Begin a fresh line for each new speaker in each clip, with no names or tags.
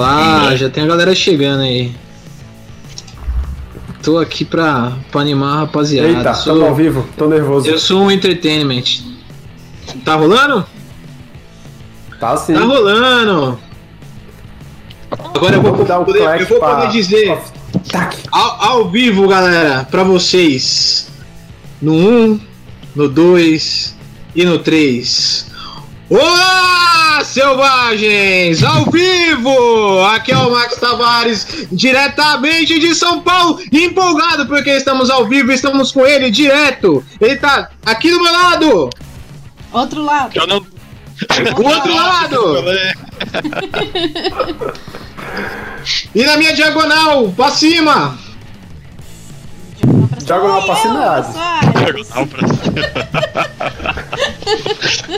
Lá, já tem a galera chegando aí. Tô aqui pra, pra animar a rapaziada.
Eita,
sou,
ao vivo, tô nervoso.
Eu sou um entertainment. Tá rolando?
Tá sim.
Tá rolando! Agora eu vou,
dar o
poder,
clack
eu vou
pra-
poder dizer
Tac.
ao, ao vivo, galera, pra vocês. No 1, no 2 e no 3. Olá, selvagens! Ao vivo! Aqui é o Max Tavares, diretamente de São Paulo, empolgado porque estamos ao vivo, estamos com ele direto. Ele tá aqui do meu lado,
Outro lado.
Eu não.
do outro lado, e na minha diagonal, pra cima.
Diagonal pra cima é.
Diagonal pra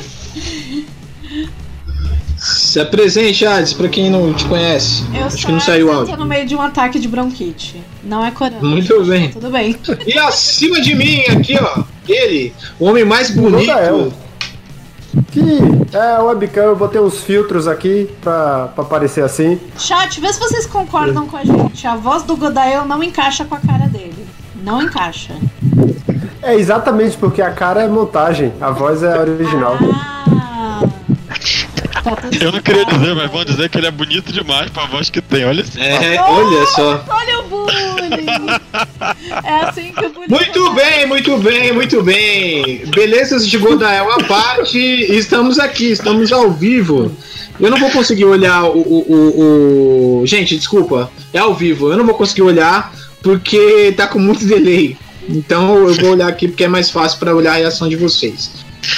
Se apresente, Hades, pra quem não te conhece.
Eu
Acho que não saiu o
eu tô
áudio.
no meio de um ataque de bronquite. Não é corona.
Muito bem.
Tudo bem.
E acima de mim, aqui, ó, ele, o homem mais bonito.
Rodael. Que é webcam, eu botei uns filtros aqui pra, pra parecer assim.
Chat, vê se vocês concordam com a gente. A voz do Godael não encaixa com a cara dele. Não encaixa.
É exatamente porque a cara é montagem, a voz é original.
Ah.
Eu não queria dizer, mas vão dizer que ele é bonito demais pra voz que tem. Olha isso.
É, olha só.
Olha o bullying! É assim que o bullying
Muito bem, muito bem, muito bem. Belezas de Godael à parte, estamos aqui, estamos ao vivo. Eu não vou conseguir olhar o, o, o- o- Gente, desculpa, é ao vivo. Eu não vou conseguir olhar porque tá com muito delay. Então eu vou olhar aqui porque é mais fácil para olhar a reação de vocês.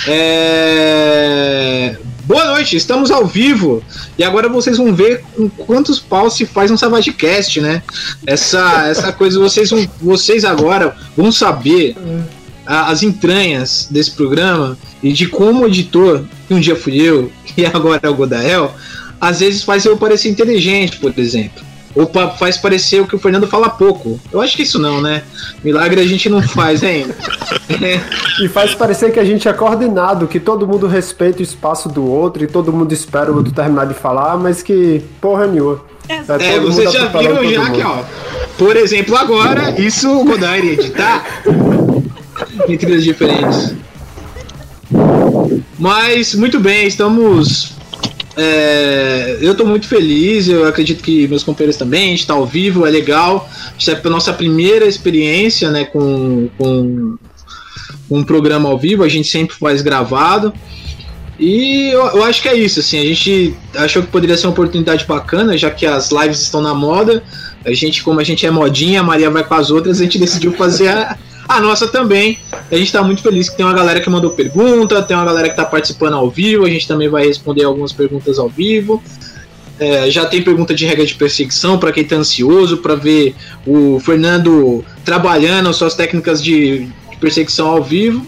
É... Boa noite, estamos ao vivo e agora vocês vão ver com quantos paus se faz um Savagecast, né? Essa, essa coisa vocês, vão, vocês agora vão saber a- as entranhas desse programa e de como o editor, que um dia fui eu e agora é o Godael, às vezes faz eu parecer inteligente, por exemplo. Ou faz parecer o que o Fernando fala pouco. Eu acho que isso não, né? Milagre a gente não faz ainda. É.
E faz parecer que a gente é coordenado, que todo mundo respeita o espaço do outro e todo mundo espera o outro terminar de falar, mas que porra nenhuma.
É,
É,
É,
todo
vocês
mundo
já viram
todo
já que,
mundo.
ó. Por exemplo, agora, isso o Godai iria editar em trilhas diferentes. Mas, muito bem, estamos. É, eu tô muito feliz, eu acredito que meus companheiros também, a gente tá ao vivo, é legal. Isso é a nossa primeira experiência né, com, com um programa ao vivo, a gente sempre faz gravado. E eu, eu acho que é isso, assim, a gente achou que poderia ser uma oportunidade bacana, já que as lives estão na moda. A gente, como a gente é modinha, a Maria vai com as outras, a gente decidiu fazer a, a nossa também. A gente tá muito feliz que tem uma galera que mandou pergunta, tem uma galera que tá participando ao vivo, a gente também vai responder algumas perguntas ao vivo. É, já tem pergunta de regra de perseguição para quem tá ansioso para ver o Fernando trabalhando suas técnicas de, de perseguição ao vivo.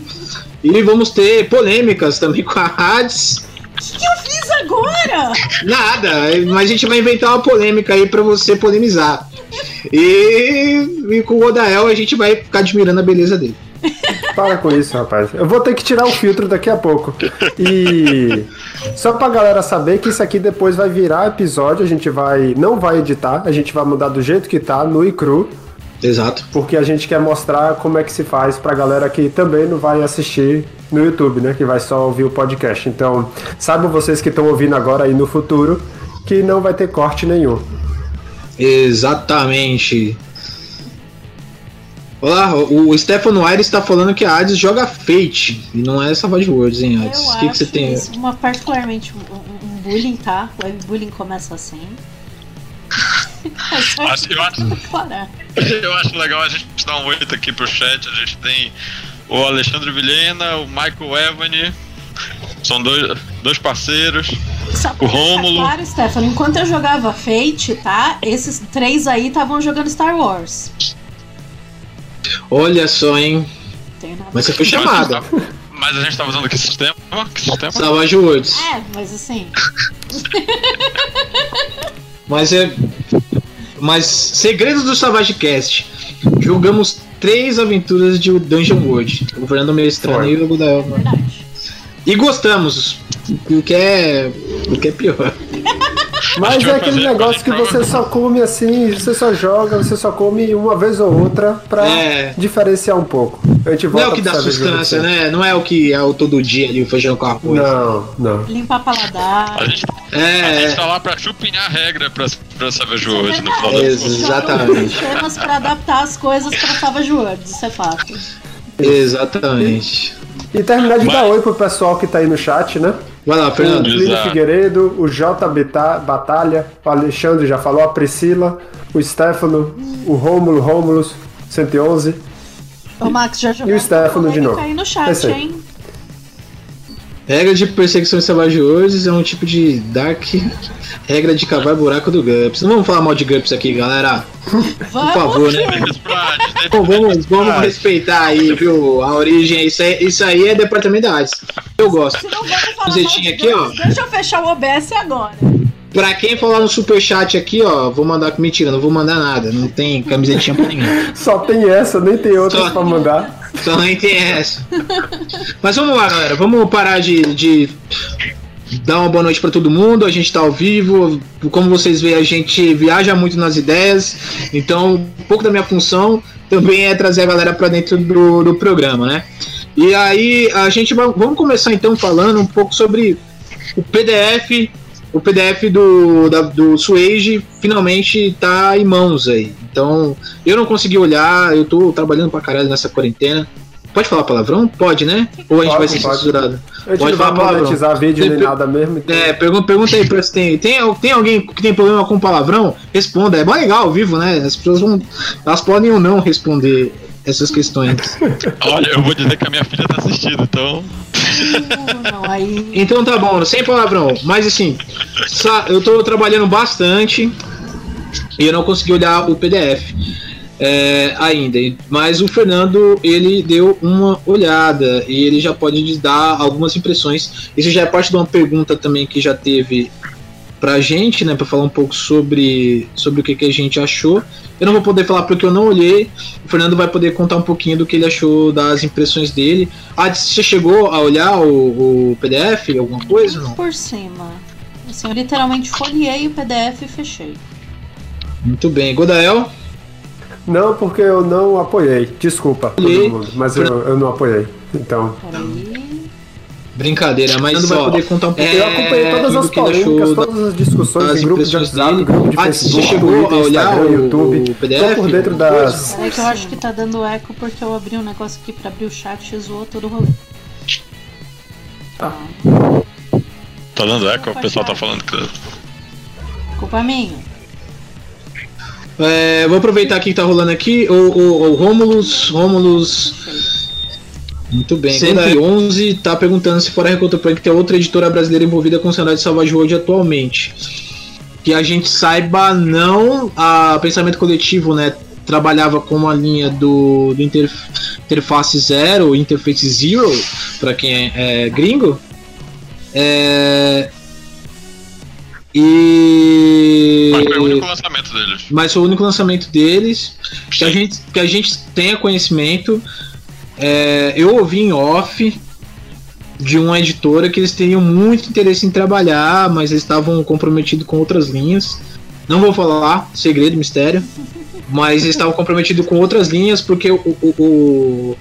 E vamos ter polêmicas também com a Hades.
O que que eu fiz agora?
Nada, mas a gente vai inventar uma polêmica aí pra você polemizar. E, e com o Odael a gente vai ficar admirando a beleza dele.
Para com isso, rapaz. Eu vou ter que tirar o filtro daqui a pouco. E só pra galera saber que isso aqui depois vai virar episódio, a gente vai não vai editar, a gente vai mudar do jeito que tá, no e cru,
Exato.
porque a gente quer mostrar como é que se faz pra galera que também não vai assistir no YouTube, né, que vai só ouvir o podcast. Então, saibam vocês que estão ouvindo agora aí no futuro que não vai ter corte nenhum.
Exatamente. Olá, o Stefano Aires está falando que a Hades joga Fate e não é Savage Worlds, hein, Hades? O que, que você tem?
isso uma, particularmente um, bullying, tá? O webbullying começa assim.
Acho- eu acho-
declarar.
Eu acho legal a gente dar um oito aqui pro chat. A gente tem o Alexandre Vilhena, o Michael Evany. São dois, dois parceiros.
Só
O Rômulo.
Claro, Stefano, enquanto eu jogava Fate, tá? Esses três aí estavam jogando Star Wars.
Olha só, hein? Mas você foi chamada.
Mas a gente tá usando que sistema? Que sistema?
Savage Worlds.
É, mas assim.
Mas é. Mas segredos do Savage Cast. Jogamos três aventuras de Dungeon World. O Fernando Mestrano e o. E gostamos. O que é. O que é pior.
Mas
que
é aquele negócio que
a
você só come assim, você só joga, você só come uma vez ou outra pra
É.
diferenciar um pouco. A gente
Não
volta
é o que dá sustância, né? Não é o que é o todo dia ali, o feijão com arroz.
Não, não.
Limpar paladar.
A gente, a
É,
gente tá lá pra chupinhar a regra pra, pra Savage
é
World, no final contas.
Exatamente.
Temas pra adaptar as coisas pra Savage Worlds, isso é fato.
exatamente.
E terminar de
Mas-
dar oi pro pessoal que tá aí no chat, né?
Vai lá,
O
Fernando.
Exato.
Figueiredo, o J Beta- Batalha, o Alexandre já falou, a Priscila, o Stefano, o Rômulo Rômulus, 111.
O Max já jogou.
E o Stefano de novo.
aí no chat, hein?
Regra de perseguição Savage Worlds é um tipo de Dark. Regra de cavar buraco do GURPS. Não vamos falar mal de GURPS aqui, galera.
Vamos
favor, né?
que-
Isso pra Disney.
Bom, vamos, vamos respeitar aí, viu? A origem, isso aí, isso aí é departamento da artes. Eu gosto.
Se não vamos falar mal
Camisetinha
de
aqui, ó.
Deixa eu fechar o OBS agora.
Pra quem falar no superchat aqui, ó, vou mandar. Mentira, não vou mandar nada. Não tem camisetinha pra ninguém.
Só tem essa, nem tem outras
Só.
pra mandar.
Só nem tem essa. Mas vamos lá, galera. Vamos parar de, de dar uma boa noite pra todo mundo. A gente tá ao vivo. Como vocês veem, a gente viaja muito nas ideias. Então, um pouco da minha função também é trazer a galera pra dentro do, do programa, né? E aí, a gente vai, vamos começar então falando um pouco sobre o PDF. O PDF do, da, do Suage finalmente tá em mãos aí. Então, eu não consegui olhar, eu tô trabalhando pra caralho nessa quarentena. Pode falar palavrão? Pode, né? Ou a gente
Pode,
vai ser
pode.
censurado? Pode falar palavrão.
monetizar vídeo nem nada mesmo. Então...
É, pergunta, pergunta aí pra se tem, tem. Tem alguém que tem problema com palavrão? Responda. É bom legal ao vivo, né? As pessoas vão. Elas podem ou não responder essas questões.
Olha, eu vou dizer que a minha filha tá assistindo, então.
Aí.
Então tá bom, sem palavrão. Mas assim, eu tô trabalhando bastante e eu não consegui olhar o PDF é, ainda. Mas o Fernando, ele deu uma olhada e ele já pode dar algumas impressões. Isso já é parte de uma pergunta também que já teve pra gente, né, pra falar um pouco sobre, sobre o que, que a gente achou. Eu não vou poder falar porque eu não olhei. O Fernando vai poder contar um pouquinho do que ele achou das impressões dele. Ah, você chegou a olhar o, o PDF, alguma coisa? Não?
Por cima. Assim, eu literalmente folhei o PDF e fechei.
Muito bem. Godael?
Não, porque eu não apoiei. Desculpa, todo mundo, mas eu, eu não apoiei. Então,
Peraí.
Brincadeira, mas
Fernando
vai
vai
poder contar um pouco.
eu acompanhei todas as polêmicas,
da-
todas as discussões
das
em grupos de WhatsApp,
dele.
grupo de
Ah,
Facebook,
chegou
Twitter,
a olhar
Instagram,
o-
YouTube.
o PDF,
Tô por dentro das...
É que eu acho que tá dando eco porque eu abri um negócio aqui pra abrir o chat e zoou todo o rolê.
Ah.
Tá dando eco, o pessoal tá falando que.
Culpa minha.
É, vou aproveitar que tá rolando aqui. O, o, o Romulus. Romulus. Muito bem. 111 tá perguntando se fora a Reconta Punk tem outra editora brasileira envolvida com o cenário de Savage World atualmente. Que a gente saiba, não. A Pensamento Coletivo, né? Trabalhava com a linha do, do Interf- Interface Zero, Interface Zero, para quem é, é gringo. É, e.
Mas foi o único lançamento deles.
mas foi o único lançamento deles que a gente, que a gente tenha conhecimento. É, eu ouvi em off de uma editora que eles teriam muito interesse em trabalhar, mas eles estavam comprometidos com outras linhas. Não vou falar, segredo, mistério. Mas eles estavam comprometidos com outras linhas porque o, o, o,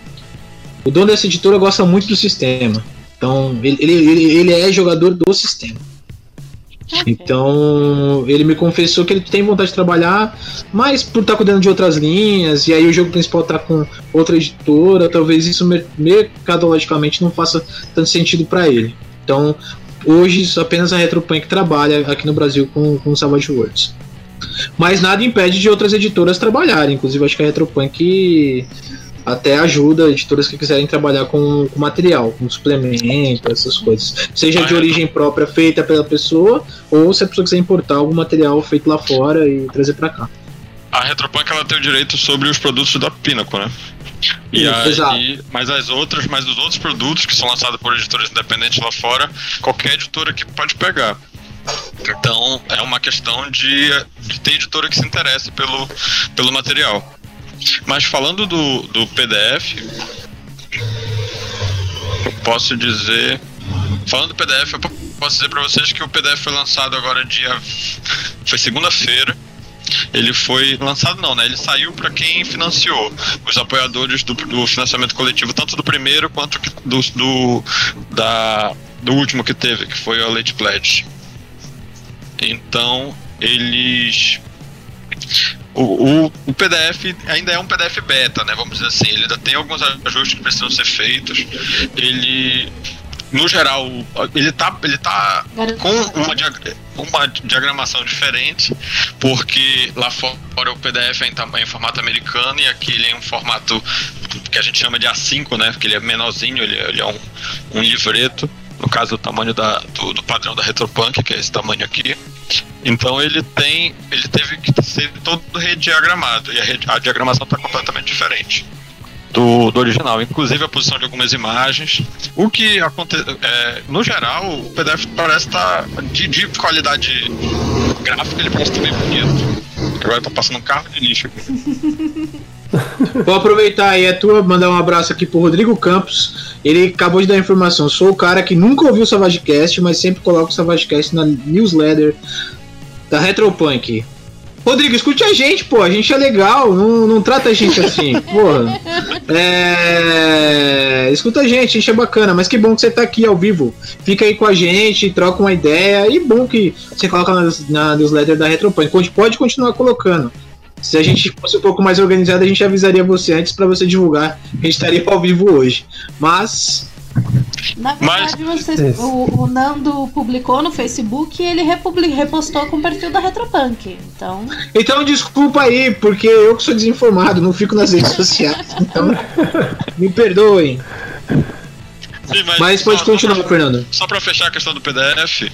o dono dessa editora gosta muito do sistema. Então, ele, ele, ele, ele é jogador do sistema. Então, ele me confessou que ele tem vontade de trabalhar, mas por estar cuidando de outras linhas, e aí o jogo principal tá com outra editora, talvez isso mer- mercadologicamente não faça tanto sentido para ele. Então, hoje apenas a Retropunk trabalha aqui no Brasil com, com Savage Worlds. Mas nada impede de outras editoras trabalharem, inclusive acho que a Retropunk até ajuda editoras que quiserem trabalhar com, com material, com suplemento, essas coisas. Seja de
Ah, é.
origem própria feita pela pessoa, ou se a pessoa quiser importar algum material feito lá fora e trazer pra cá.
A Retropunk ela tem o direito sobre os produtos da Pinnacle, né? E
Isso,
aí,
exato.
mas as outras, mas os outros produtos que são lançados por editoras independentes lá fora, qualquer editora que pode pegar. Então é uma questão de, de ter editora que se interesse pelo, pelo material. Mas falando do, do PDF, eu posso dizer. Falando do PDF, eu po- posso dizer pra vocês que o PDF foi lançado agora dia. Foi segunda-feira. Ele foi lançado não, né? Ele saiu para quem financiou, os apoiadores do, do, financiamento coletivo, tanto do primeiro quanto do, do, da, do último que teve, que foi a Late Pledge. Então, eles o, o, o, PDF ainda é um PDF beta, né? Vamos dizer assim. Ele ainda tem alguns ajustes que precisam ser feitos. Ele no geral, ele tá, ele tá com uma, uma diagramação diferente, porque lá fora o PDF é em, em, formato americano e aqui ele é em formato que a gente chama de A5, né? Porque ele é menorzinho, ele, é, ele é um, um livreto, no caso o tamanho da, do, do padrão da Retropunk, que é esse tamanho aqui. Então ele tem, ele teve que ser todo rediagramado e a, a diagramação está completamente diferente do, do original, inclusive a posição de algumas imagens. O que acontece, é, no geral, o PDF parece estar tá, de, de, qualidade gráfica, ele parece estar bem bonito. Agora tá passando um carro de lixo aqui.
Vou aproveitar aí a tua, mandar um abraço aqui pro Rodrigo Campos. Ele acabou de dar informação. Sou o cara que nunca ouviu o Savagecast, mas sempre coloco o Savagecast na newsletter da Retropunk. Rodrigo, escute a gente, pô. A gente é legal, não, não trata a gente assim, porra. É... Escuta a gente, a gente é bacana, mas que bom que você tá aqui ao vivo. Fica aí com a gente, troca uma ideia. E bom que você coloca na, na newsletter da Retropunk. Pode continuar colocando. Se a gente fosse um pouco mais organizado, a gente avisaria você antes para você divulgar. A gente estaria ao vivo hoje. Mas
na verdade, Mas... vocês, o, o, Nando publicou no Facebook e ele repostou com o perfil da Retropunk. Então.
Então desculpa aí, porque eu que sou desinformado, não fico nas redes sociais. Então, me perdoem. Sim, mas, mas pode só, continuar,
só pra,
Fernando.
Só para fechar a questão do PDF,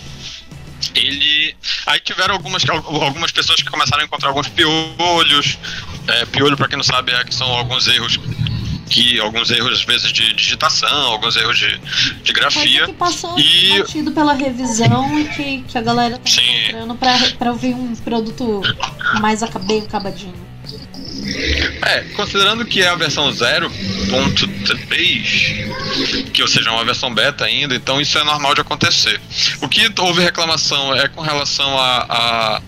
ele. Aí tiveram algumas, algumas pessoas que começaram a encontrar alguns piolhos. É, piolho, para quem não sabe, é que são alguns erros que alguns erros às vezes de digitação, alguns erros de, de grafia.
que passou e batido pela revisão e que, que a galera tá Sim. encontrando pra, pra ouvir um produto mais bem acabadinho.
É, considerando que é a versão 0.3, que ou seja, é uma versão beta ainda, então isso é normal de acontecer. O que houve reclamação é com relação a, a,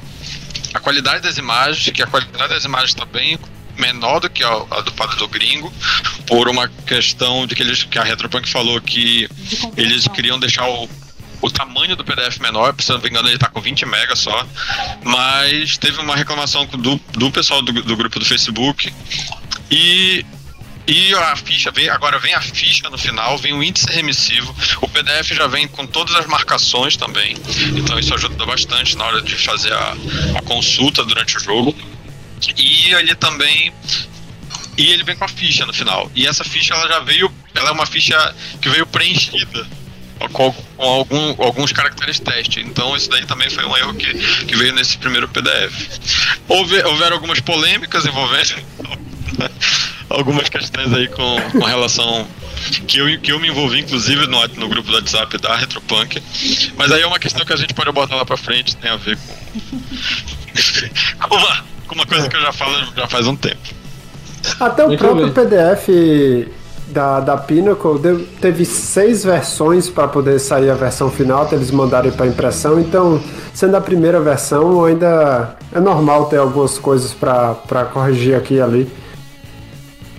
a qualidade das imagens, que a qualidade das imagens está bem menor do que a, a do padrão do gringo, por uma questão de que eles que a Retropunk falou que eles queriam deixar o, o tamanho do PDF menor, se não me engano ele está com 20 MB só, mas teve uma reclamação do, do pessoal do, do grupo do Facebook e e a ficha vem, agora vem a ficha no final, vem o índice remissivo. O PDF já vem com todas as marcações também. Então isso ajuda bastante na hora de fazer a, a consulta durante o jogo. E ele também. E ele vem com a ficha no final. E essa ficha ela já veio. Ela é uma ficha que veio preenchida com, algum, alguns caracteres teste. Então isso daí também foi um erro que, que veio nesse primeiro PDF. Houve, houveram algumas polêmicas envolvendo algumas questões aí com, com relação que eu, que eu me envolvi, inclusive, no, no grupo do WhatsApp da Retropunk. Mas aí é uma questão que a gente pode botar lá pra frente, tem a ver com. coisa que eu já falo já faz um tempo.
Até o Muito próprio bem. PDF da, da Pinnacle deu, teve seis versões para poder sair a versão final, até eles mandarem para impressão. Então, sendo a primeira versão, ainda é normal ter algumas coisas para corrigir aqui e ali.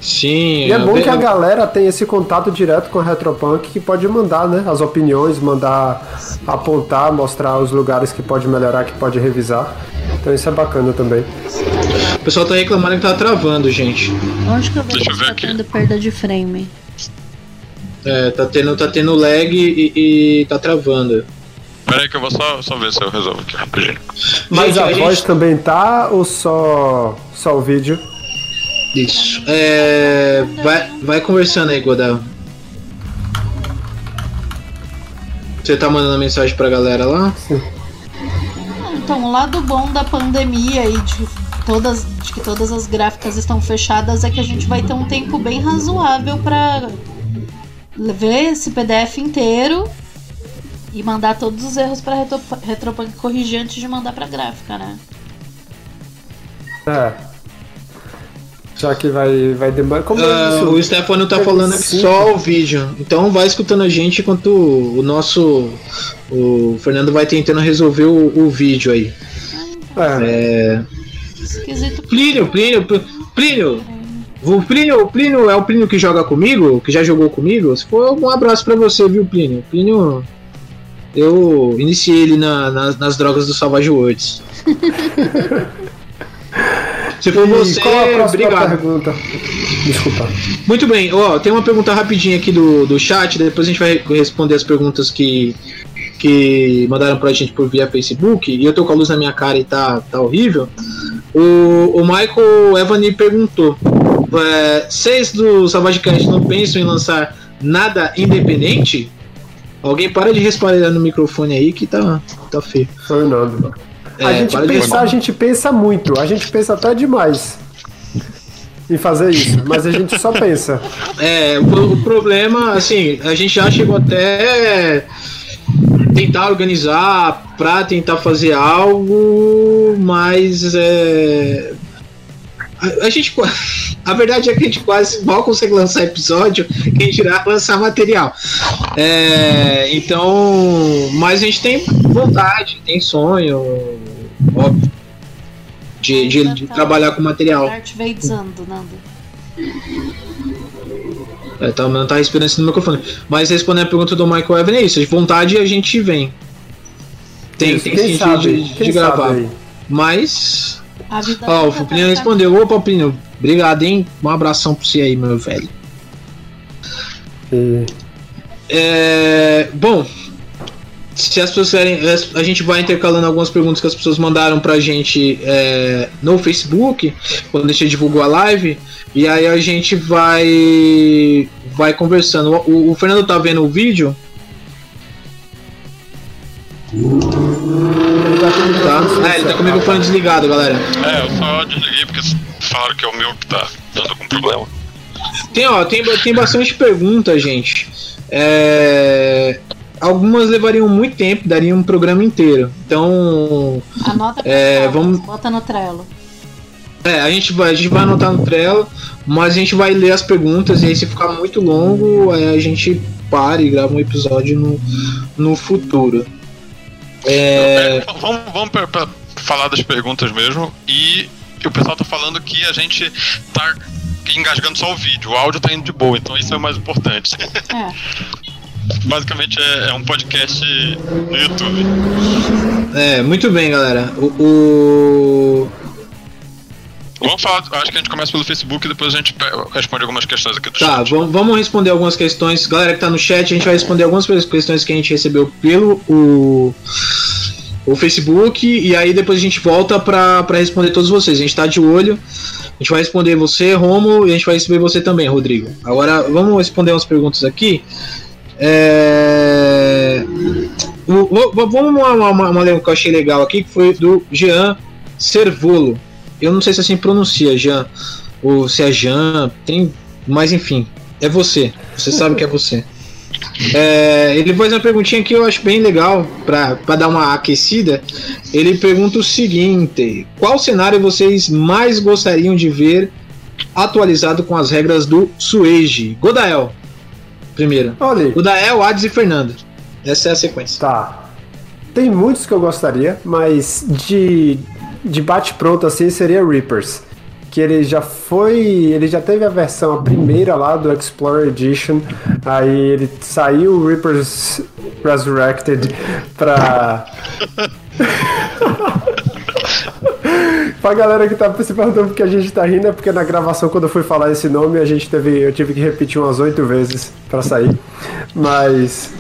Sim.
E é bom bem... que a galera tem esse contato direto com a Retropunk que pode mandar, né? As opiniões, mandar apontar, mostrar os lugares que pode melhorar, que pode revisar. Então isso é bacana também.
O pessoal tá reclamando que tá travando, gente.
Onde que eu que tá aqui. tendo perda de frame?
É, tá tendo, tá tendo lag e, e tá travando.
Pera aí que eu vou só, só ver se eu resolvo aqui rapidinho.
Mas gente, a, a voz gente... também tá ou só, só o vídeo?
Isso. É, vai, vai conversando aí, Godel. Você tá mandando mensagem pra galera lá?
Então, o lado bom da pandemia e de, todas, de que todas as gráficas estão fechadas é que a gente vai ter um tempo bem razoável para ver esse PDF inteiro e mandar todos os erros para Retropunk corrigir antes de mandar para gráfica, né?
É. Já que vai, vai demorar. Como é isso?
o Stefano tá
Teve
falando aqui só o vídeo. Então vai escutando a gente enquanto o nosso. O Fernando vai tentando resolver o, o vídeo aí.
É,
É.
Esquisito.
Plínio, Plínio, Pl- Plínio! O Plínio, o Plínio é o Plínio que joga comigo, que já jogou comigo. Se for, um abraço pra você, viu, Plínio? Plínio. Eu iniciei ele na- na- nas drogas do Savage Worlds. Se for
e
você,
qual a
obrigado.
pergunta? Desculpa.
Muito bem, ó, tem uma pergunta rapidinha aqui do, do chat, depois a gente vai responder as perguntas que, que mandaram pra gente por via Facebook, e eu tô com a luz na minha cara e tá, tá horrível. O, o Michael Evany perguntou: é, vocês do Savage Cast não pensam em lançar nada independente? Alguém para de respirar no microfone aí que tá, tá feio.
Foi o Nando. A
É,
gente
para
pensar, a gente pensa muito. A gente pensa até demais em fazer isso. Mas a gente só pensa.
É, o, o problema, assim, a gente já chegou até tentar organizar pra tentar fazer algo, mas é. A, a gente. A verdade é que a gente quase mal consegue lançar episódio, quem dirá lançar material. É, então. Mas a gente tem vontade, tem sonho, óbvio, de, de- de trabalhar com material.
Arte veio desando, Nando.
É, tá, não tá respirando no microfone. Mas respondendo a pergunta do Michael Evan é isso. De vontade a gente vem. Tem,
Isso,
tem
sabe,
de, de gravar. Mas.
A vida
Ó, o
tá no
respondeu. Opa, Plínio, obrigado, hein? Um abração pra você aí, meu velho.
E-
É, bom, se as pessoas querem, a gente vai intercalando algumas perguntas que as pessoas mandaram pra gente é, no Facebook, quando a gente divulgou a live, e aí a gente vai vai conversando. O, o Fernando tá vendo o vídeo,
Ele tá
É, ele tá com o desligado, galera.
É, eu só desliguei porque falaram que é o meu que tá dando algum problema.
Tem, ó, tem, tem bastante pergunta, gente. É, algumas levariam muito tempo, dariam um programa inteiro. Então,
Anota pra
É,
falar,
vamos-
bota no Trello.
É, a gente vai, a gente vai anotar no Trello, mas a gente vai ler as perguntas e aí se ficar muito longo, aí a gente para e grava um episódio no, no futuro. É,
vamos vamos pra, pra falar das perguntas mesmo. E o pessoal tá falando que a gente tá engasgando só o vídeo. O áudio tá indo de boa, então isso é o mais importante.
É.
Basicamente é, é um podcast no YouTube.
é, muito bem, galera. O, o-
Vamos falar, acho que a gente começa pelo Facebook e depois a gente responde algumas questões aqui do
Tá,
chat.
vamos, vamos responder algumas questões. Galera que tá no chat, a gente vai responder algumas questões que a gente recebeu pelo o, o Facebook e aí depois a gente volta pra, pra responder todos vocês. A gente tá de olho. A gente vai responder você, Romo, e a gente vai receber você também, Rodrigo. Agora vamos responder umas perguntas aqui. É... Vamos uma, uma, uma, uma que eu achei legal aqui, que foi do Jean Servolo. Eu não sei se assim pronuncia, Jean, ou se é Jean, tem. Mas enfim, é você. Você sabe que é você. É, ele faz uma perguntinha que eu acho bem legal pra dar uma aquecida. Ele pergunta o seguinte: Qual cenário vocês mais gostariam de ver atualizado com as regras do Suege? Godael, primeiro.
Olha,
Godael, Hades e Fernando. Essa é a sequência.
tá. Tem muitos que eu gostaria, mas de, de bate-pronto assim seria Reapers. Que ele já foi. Ele já teve a versão, a primeira lá do Explorer Edition. Aí ele saiu o Reapers Resurrected pra. pra galera que tá se perguntando porque a gente tá rindo, é porque na gravação, quando eu fui falar esse nome, a gente teve. Eu tive que repetir umas oito vezes pra sair. Mas.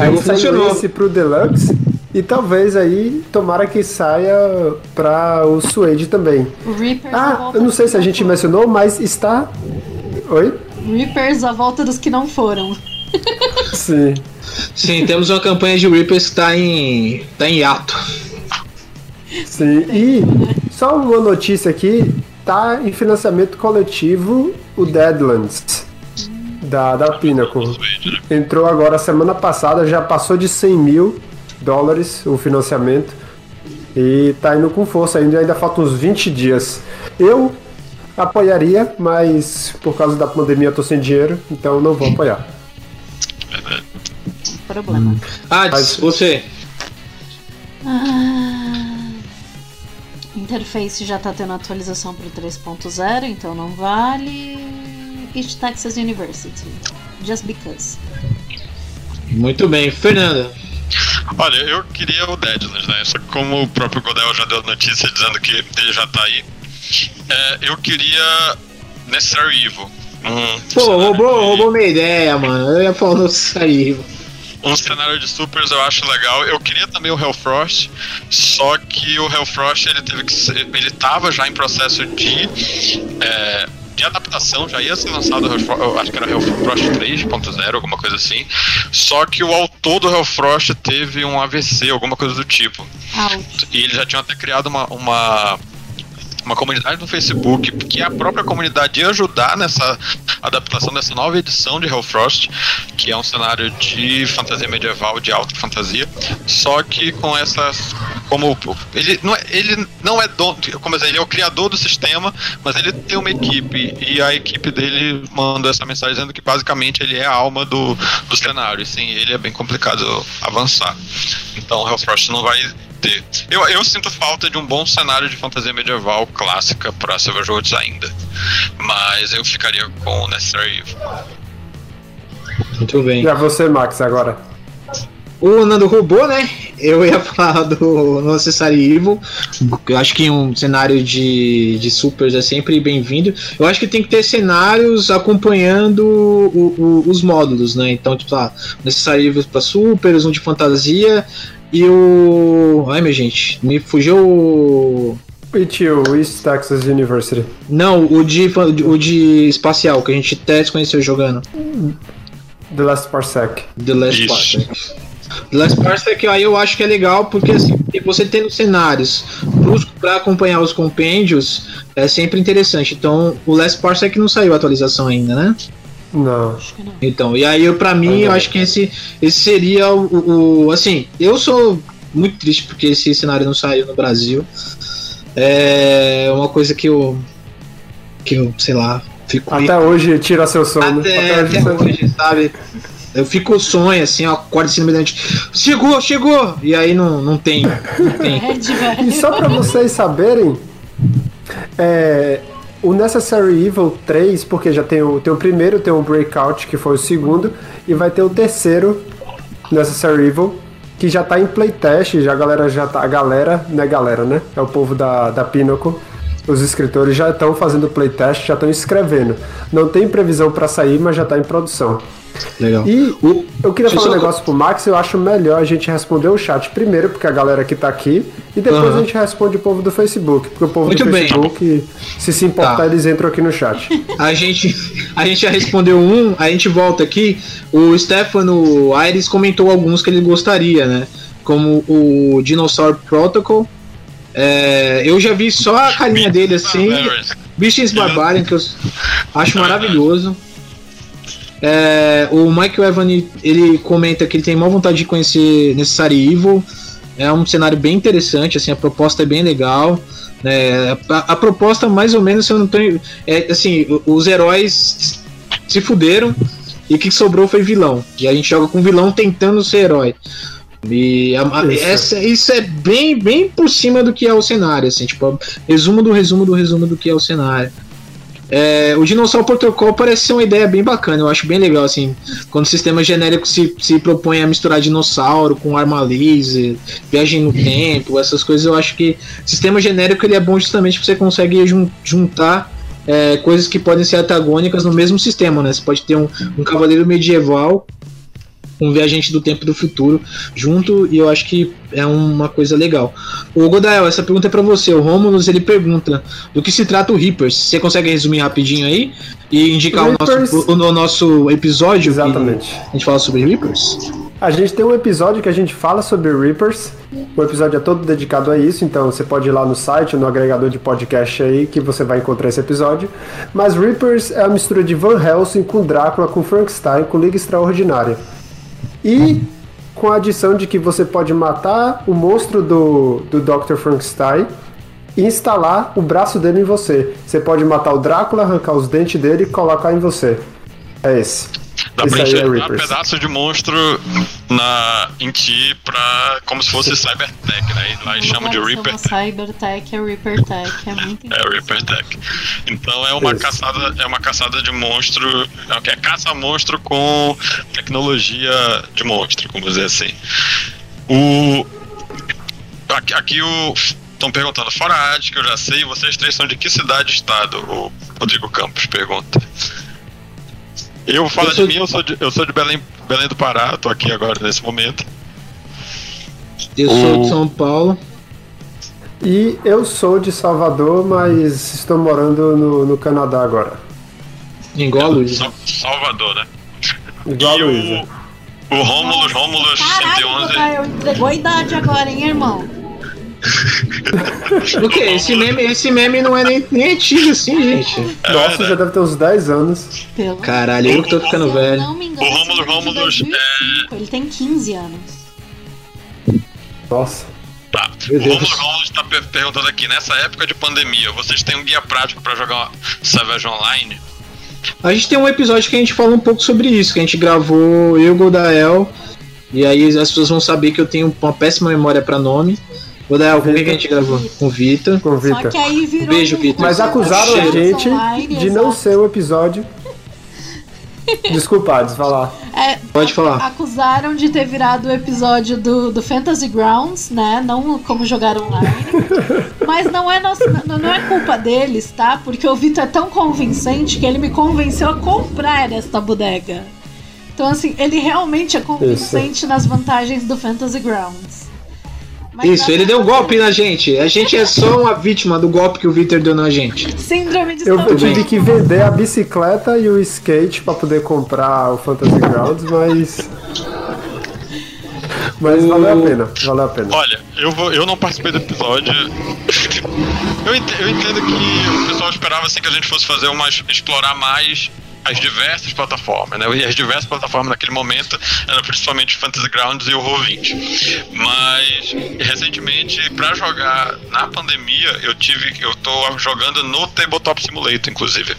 Aí saiu esse pro Deluxe e talvez aí tomara que saia pra o Suede também.
O Reapers
Ah, eu não sei se a gente
foram.
mencionou, mas está. Oi?
Reapers a volta dos que não foram.
Sim.
Sim, temos uma campanha de Reapers que tá em. tá em hiato.
Sim. E só uma notícia aqui, tá em financiamento coletivo o Deadlands da, da Pinnacle. Entrou agora semana passada, já passou de 100 mil dólares o financiamento. E tá indo com força ainda, ainda faltam uns 20 dias. Eu Apoiaria, mas por causa da pandemia eu tô sem dinheiro, então não vou apoiar.
Problema.
Ades,
Mas-
você.
Ah, interface já tá tendo atualização pro 3.0, então não vale. East Texas University. Just because.
Muito bem. Fernanda.
Olha, eu queria o Deadlands, né? Só que como o próprio Godel já deu notícia dizendo que ele já tá aí, é, eu queria Necessary Evil. Um
Pô, roubou,
de-
roubou minha ideia, mano. Eu ia falar no sair.
Um cenário de supers eu acho legal. Eu queria também o Hellfrost, só que o Hellfrost ele teve que ser, ele tava já em processo de é, de adaptação, já ia ser lançado o Hellfrost, eu acho que era Hellfrost 3.0, alguma coisa assim. Só que o autor do Hellfrost teve um AVC, alguma coisa do tipo.
Out.
E eles já tinham até criado uma, uma, uma comunidade no Facebook, que é a própria comunidade ajudar nessa adaptação dessa nova edição de Hellfrost, que é um cenário de fantasia medieval, de alta fantasia, só que com essas. Como ele não é, ele não é dono, como dizer, ele é o criador do sistema, mas ele tem uma equipe e a equipe dele mandou essa mensagem dizendo que basicamente ele é a alma do, do cenário. E sim, ele é bem complicado avançar. Então Hellfrost não vai ter. Eu, eu sinto falta de um bom cenário de fantasia medieval clássica para Savage Worlds ainda. Mas eu ficaria com o Necessary Evil.
Muito bem.
E a você, Max, agora?
O Nando roubou, né? Eu ia falar do Necessary Evil. Eu acho que um cenário de, de supers é sempre bem-vindo. Eu acho que tem que ter cenários acompanhando o- o- os módulos, né? Então, tipo, lá, Necessary Evil pra supers, um de fantasia e o. Ai, minha gente, me fugiu o.
Tio, East Texas University.
Não, o de, o de espacial, que a gente até se conheceu jogando.
The Last Parsec.
The Last
Isso.
Parsec. The Last Parsec aí eu acho que é legal porque assim, você tendo cenários para acompanhar os compêndios é sempre interessante. Então o Last Parsec não saiu a atualização ainda, né?
Não.
Acho que não.
Então, e aí eu, pra mim, eu acho que esse, esse seria o, o- o- Assim, eu sou muito triste porque esse cenário não saiu no Brasil. É uma coisa que eu. que eu, sei lá, fico. meio-
Até hoje tira seu sono.
até,
Até
até
hoje-
hoje, sabe? Eu fico sonho assim, ó, acordo assim no meio da noite. Chegou, chegou! E aí não, não tem. Não tem.
Red,
E só pra vocês saberem, é, o Necessary Evil 3, porque já tem o, tem o primeiro, tem o Breakout, que foi o segundo, e vai ter o terceiro Necessary Evil, que já tá em playtest, já a galera já tá. A galera, não é galera, né? É o povo da, da Pinnacle. Os escritores já estão fazendo playtest, já estão escrevendo. Não tem previsão pra sair, mas já tá em produção.
Legal.
E
O-
eu queria falar um negócio pro Max, eu acho melhor a gente responder o chat primeiro, porque a galera que tá aqui, e depois
Aham.
a gente responde o povo do Facebook, porque o povo
Muito
do
bem.
Facebook, se se importar,
Tá.
eles entram aqui no chat.
A gente, a gente já respondeu um, a gente volta aqui. O Stefano Aires comentou alguns que ele gostaria, né? Como o Dinosaur Protocol. É, eu já vi só a carinha dele assim. Beasts Barbarian, que eu acho maravilhoso. É, o Michael Evan ele comenta que ele tem maior vontade de conhecer Necessary Evil. É um cenário bem interessante, assim, a proposta é bem legal. né? a, a proposta, mais ou menos, se eu não tô. É, assim, os heróis se fuderam e o que sobrou foi vilão. E a gente joga com vilão tentando ser herói. E a- a-
Isso.
essa- isso é bem, bem por cima do que é o cenário, assim, tipo, resumo do resumo do resumo do que é o cenário. É, o Dinossauro Protocol parece ser uma ideia bem bacana, eu acho bem legal, assim, quando o sistema genérico se, se propõe a misturar dinossauro com arma laser, viagem no tempo, essas coisas, eu acho que sistema genérico ele é bom justamente porque você consegue jun- juntar é, coisas que podem ser antagônicas no mesmo sistema, né? Você pode ter um, um cavaleiro medieval um viajante do tempo e do futuro junto e eu acho que é uma coisa legal. O Godael, essa pergunta é pra você. O Romulus ele pergunta do que se trata o Reapers. Você consegue resumir rapidinho aí e indicar o
Reapers-
nosso, o, o nosso episódio?
Exatamente.
A gente fala sobre Reapers?
A gente tem um episódio que a gente fala sobre Reapers. O episódio é todo dedicado a isso, então você pode ir lá no site, no agregador de podcast aí, que você vai encontrar esse episódio. Mas Reapers é a mistura de Van Helsing com Drácula, com Frankenstein, com Liga Extraordinária. E com a adição de que você pode matar o monstro do, do Dr. Frankenstein instalar o braço dele em você. Você pode matar o Drácula, arrancar os dentes dele e colocar em você. É esse.
Dá pra
é
enxergar
Reapers.
pedaço de monstro na, em ti pra. como se fosse Cybertech, né? E lá eles chamam de
Chama
Reaper
Cybertech, é Reapertech, é muito
É Reaper Tech. Então é uma
Isso.
caçada, é uma caçada de monstro, é o que é caça monstro com tecnologia de monstro, como dizer assim. O aqui, aqui o estão perguntando fora a arte que eu já sei, vocês três são de que cidade e estado? O Rodrigo Campos pergunta. Eu vou falar
Eu sou
de mim, eu sou de, eu sou de Belém, Belém do Pará, tô aqui agora nesse momento.
Eu sou de São Paulo.
E eu sou de Salvador, mas estou morando no, no Canadá agora.
Igual a Luísa.
Sal- Salvador, né?
Igual a Luísa.
o, Rômulo, Rômulo
Caralho,
111.
Rafael, entregou a idade agora, hein, irmão?
O que? Esse meme, esse meme não é nem, nem antigo assim, gente.
É
Nossa,
verdade.
já deve ter uns 10 anos.
Pelo
Caralho, eu que tô ficando velho.
não me engano,
O Rômulo
esse vídeo é 2005, Ele tem 15 anos.
Nossa.
Tá.
Meu
o. Romulo Romulo está per- perguntando aqui, nessa época de pandemia, vocês têm um guia prático pra jogar Savage Online?
A gente tem um episódio que a gente fala um pouco sobre isso, que a gente gravou eu Goldael. E aí as pessoas vão saber que eu tenho uma péssima memória pra nome. Goldael, com quem que a gente gravou? Com o Vita.
Com o
Só
Vitor.
que aí virou.
Beijo,
um-
Vitor.
Mas
um
acusaram a gente
Online,
de não ser um episódio. Desculpa, Ades, vai lá.
É,
Pode falar.
acusaram de ter virado o episódio do, do Fantasy Grounds, né? Não como jogar online. Mas não é, nosso, não, não é culpa deles, tá? Porque o Vitor é tão convincente que ele me convenceu a comprar esta bodega. Então, assim, ele realmente é convincente nas vantagens do Fantasy Grounds. Mas
Isso, ele deu um golpe na gente. A gente é só uma vítima do golpe que o Vitor deu na gente.
Síndrome de
Eu, tive que vender a bicicleta e o skate pra poder comprar o Fantasy Grounds, mas. Mas valeu a pena, valeu a pena.
Olha, eu, vou, eu não participei do episódio. eu, ente- eu entendo que o pessoal esperava assim que a gente fosse fazer umas. explorar mais as diversas plataformas, né? E as diversas plataformas naquele momento eram principalmente o Fantasy Grounds e o Roll20. Mas recentemente, pra jogar na pandemia, eu tive. eu tô jogando no Tabletop Simulator, inclusive.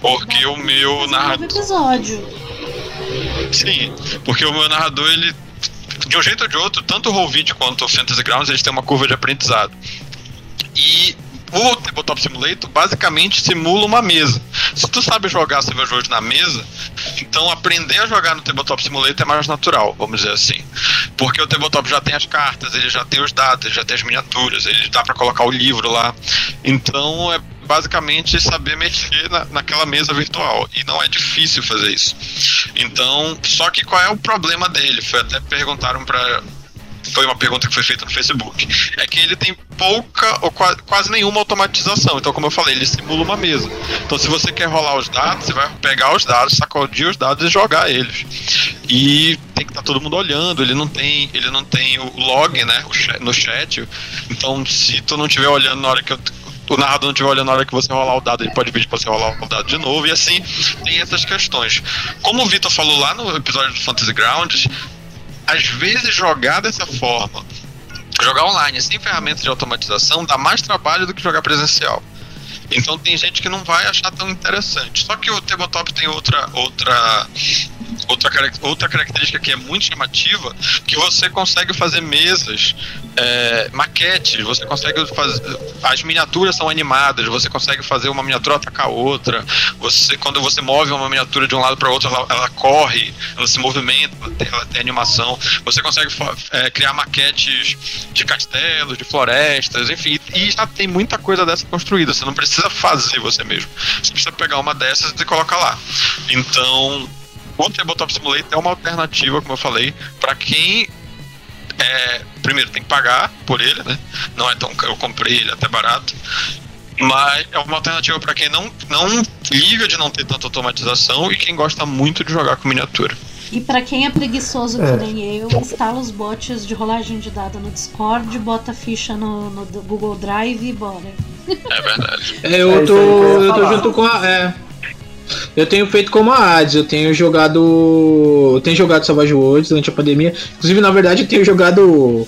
Porque o meu
novo
narrador.
episódio.
Sim, porque o meu narrador, ele. De um jeito ou de outro, tanto o Roll20 quanto o Fantasy Grounds, eles têm uma curva de aprendizado. E o Tabletop Simulator basicamente simula uma mesa. Se tu sabe jogar Savage na mesa, então aprender a jogar no Tabletop Simulator é mais natural, vamos dizer assim. Porque o Tabletop já tem as cartas, ele já tem os dados, ele já tem as miniaturas, ele dá pra colocar o livro lá. Então é basicamente saber mexer na, naquela mesa virtual. E não é difícil fazer isso. Então, só que qual é o problema dele? Foi até perguntaram pra. Foi uma pergunta que foi feita no Facebook. É que ele tem pouca ou qua- quase nenhuma automatização. Então, como eu falei, ele simula uma mesa. Então, se você quer rolar os dados, você vai pegar os dados, sacudir os dados e jogar eles. E tem que estar todo mundo olhando. Ele não tem, ele não tem o log, né, no chat. Então, se tu não estiver olhando na hora que eu o narrador não estiver olhando na hora que você rolar o dado, ele pode pedir pra você rolar o dado de novo, e assim tem essas questões. Como o Vitor falou lá no episódio do Fantasy Grounds, às vezes jogar dessa forma, jogar online sem ferramentas de automatização, dá mais trabalho do que jogar presencial. Então tem gente que não vai achar tão interessante. Só que o tabletop tem outra outra outra, outra característica que é muito chamativa, que você consegue fazer mesas, é, maquetes, você consegue fazer. As miniaturas são animadas, você consegue fazer uma miniatura atacar outra. Você, quando você move uma miniatura de um lado para outro, ela, ela corre, ela se movimenta, ela tem, ela tem animação. Você consegue é, criar maquetes de castelos, de florestas, enfim. E já tem muita coisa dessa construída. Você não precisa fazer você mesmo. Você precisa pegar uma dessas e colocar lá. Então, o Tabletop Simulator é uma alternativa, como eu falei, para quem é, primeiro tem que pagar por ele, né? Não é tão eu comprei ele até barato. Mas é uma alternativa para quem não, não liga de não ter tanta automatização e quem gosta muito de jogar com miniatura.
E pra quem é preguiçoso
É.
que nem eu, instala os bots de rolagem de dado no Discord, bota a ficha no, no Google Drive e bora.
É verdade.
É, eu
É
tô,
eu
tô junto com a. É. Eu tenho feito como a Hades, eu tenho jogado. Eu tenho jogado Savage Worlds durante a pandemia. Inclusive, na verdade, eu tenho jogado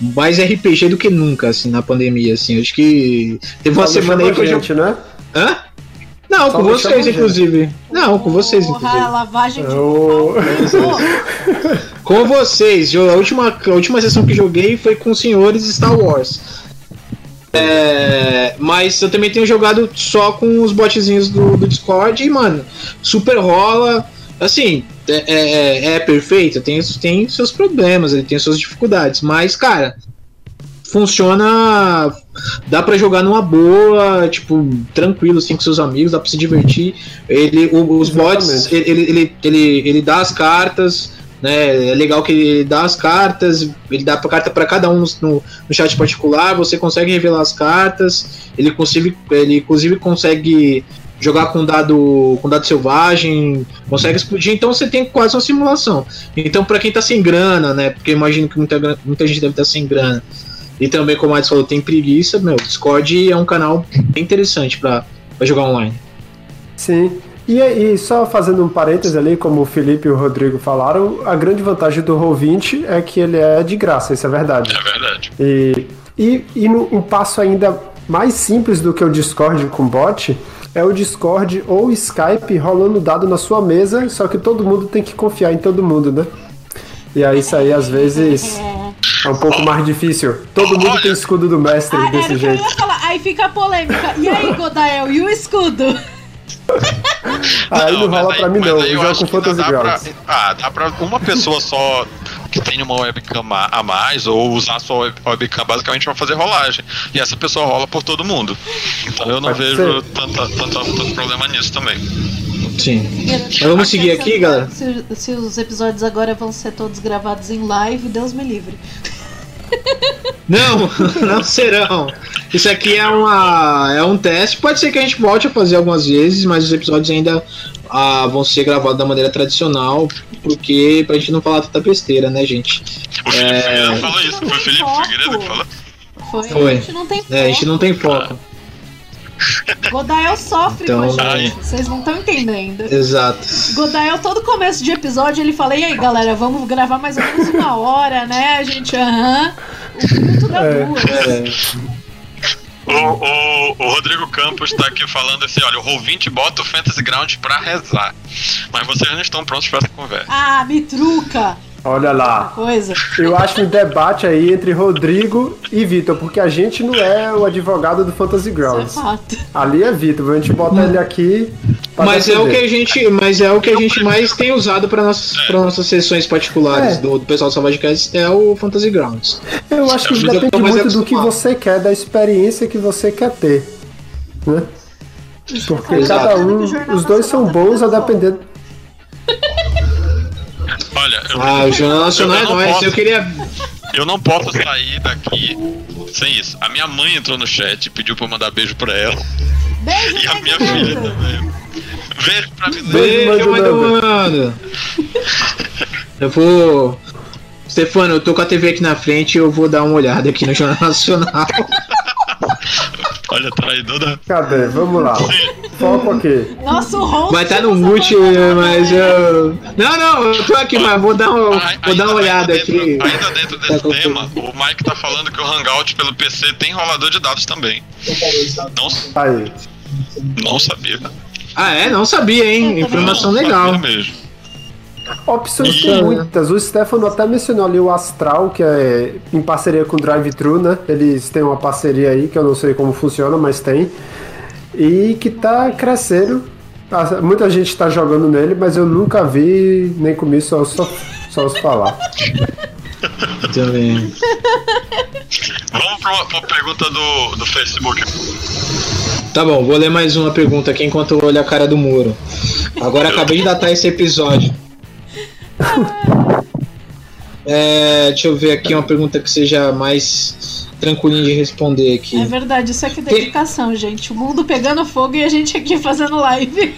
mais RPG do que nunca, assim, na pandemia, assim. Acho que. Teve uma semana aí que eu
gente,
joguei.
né?
Hã? Não, com vocês,
a gente.
inclusive. Não, com vocês,
Porra,
inclusive.
lavagem de
Eu-.
Com vocês. Eu- A última, a última sessão que joguei foi com os senhores Star Wars. É, mas eu também tenho jogado só com os botzinhos do, do Discord e, mano, super rola. Assim, é, é, é perfeito, tem, tem seus problemas, ele tem suas dificuldades, mas, cara, funciona. Dá pra jogar numa boa, tipo, tranquilo, assim, com seus amigos, dá pra se divertir. Ele, o- os bots,
Exatamente.
ele, ele, ele, ele, ele dá as cartas, né? É legal que ele dá as cartas, ele dá a carta pra cada um no, no chat particular, você consegue revelar as cartas, ele inclusive, ele inclusive consegue jogar com dado com dado selvagem, consegue explodir, então você tem quase uma simulação. Então pra quem tá sem grana, né? Porque imagino que muita, muita gente deve estar sem grana. E também, como a Ades falou, tem preguiça, meu, Discord é um canal bem interessante pra jogar online.
Sim. E, e só fazendo um parêntese ali, como o Felipe e o Rodrigo falaram, a grande vantagem do Roll20 é que ele é de graça, isso é verdade.
É verdade.
E, e, e no- um passo ainda mais simples do que o Discord com bot é o Discord ou o Skype rolando dado na sua mesa, só que todo mundo tem que confiar em todo mundo, né? E aí isso aí às vezes
É.
é um pouco mais difícil. Todo mundo tem escudo do mestre
Ah, era
desse
o que eu
jeito.
ia falar. Aí fica a polêmica. E aí, Godael, e o escudo?
Aí não,
mas
rola pra mim não,
aí
eu jogo
acho
com
que ainda
Fantasy
pra-. Ah, dá pra uma pessoa só que tem uma webcam a mais ou usar a sua web- webcam basicamente pra fazer rolagem. E essa pessoa rola por todo mundo. Então eu não
Pode
vejo tanta, tanta, tanto problema nisso também.
Sim. Mas vamos seguir aqui, galera.
Se, se os episódios agora vão ser todos gravados em live, Deus me livre.
Não, não serão. Isso aqui é, uma, é um teste. Pode ser que a gente volte a fazer algumas vezes, mas os episódios ainda ah, vão ser gravados da maneira tradicional, porque pra gente não falar tanta besteira, né, gente?
O Felipe
É.
Falou isso.
Não
Foi Felipe
foco.
Figueiredo que falou.
Foi.
Foi.
A gente não tem
É, a gente não tem foco.
foco. Godael sofre
Então-
com a
Ai.
gente. Vocês não estão entendendo.
Exato.
Godael, todo começo de episódio, ele fala: e aí, galera, vamos gravar mais ou menos uma hora, né? A gente, aham. O minuto da
É.
duas.
É,
O, o, o Rodrigo Campos tá aqui falando assim: olha, o Roll20 bota o Fantasy Ground pra rezar. Mas vocês não estão prontos pra essa conversa.
Ah, me truca.
Olha lá.
Coisa.
Eu acho um debate aí entre Rodrigo e Vitor, porque a gente não é o advogado do Fantasy
Isso é
Grounds.
fato.
Ali é Vitor, a gente bota ele aqui.
Mas é o que a gente, mas é o que a gente mais tem usado para nossas, para nossas sessões particulares
É.
do, do pessoal do Savage Cast é o Fantasy Grounds.
Eu acho que depende muito do que você quer, da experiência que você quer ter. Né? Porque
Exato.
cada um, os dois são bons a depender.
Ah, o Jornal Nacional
eu
é nóis.
posso-
Eu queria.
eu não posso sair daqui sem isso. A minha mãe entrou no chat e pediu pra eu mandar beijo pra ela.
Beijo,
E a minha
beijo.
filha também. Beijo pra mim.
Beijo,
Beijo,
mãe do
Nando. Eu vou. Stefano, eu tô com a TV aqui na frente e eu vou dar uma olhada aqui no Jornal Nacional.
Olha, traidor da.
Cadê? Vamos lá. Foco aqui.
Nosso host.
Vai estar no
nos
mute,
abandonou,
mas
né?
eu. Não, não, eu tô aqui, mas vou dar, um,
Ai-
vou dar uma olhada
dentro,
aqui.
Ainda dentro
Tá
desse
com
tema, o Mike tá falando que o Hangout pelo PC tem rolador de dados também. Não,
Aí.
não sabia.
Ah, é? Não sabia, hein? Informação
Não
legal.
Sabia mesmo.
Opções tem muitas. O Stefano até mencionou ali o Astral, que é em parceria com o Drive-Thru, né? Eles têm uma parceria aí, que eu não sei como funciona, mas tem. E que tá crescendo. Ah, Muita gente tá jogando nele, mas eu nunca vi, nem comi, só, só, só os falar.
Também.
Vamos pra uma pergunta do, do Facebook.
Tá bom, vou ler mais uma pergunta aqui enquanto eu olho a cara do muro. Agora acabei de datar esse episódio. É, deixa eu ver aqui uma pergunta que seja mais tranquilinha de responder aqui.
É verdade, isso é que dedicação, gente. O mundo pegando fogo e a gente aqui fazendo live.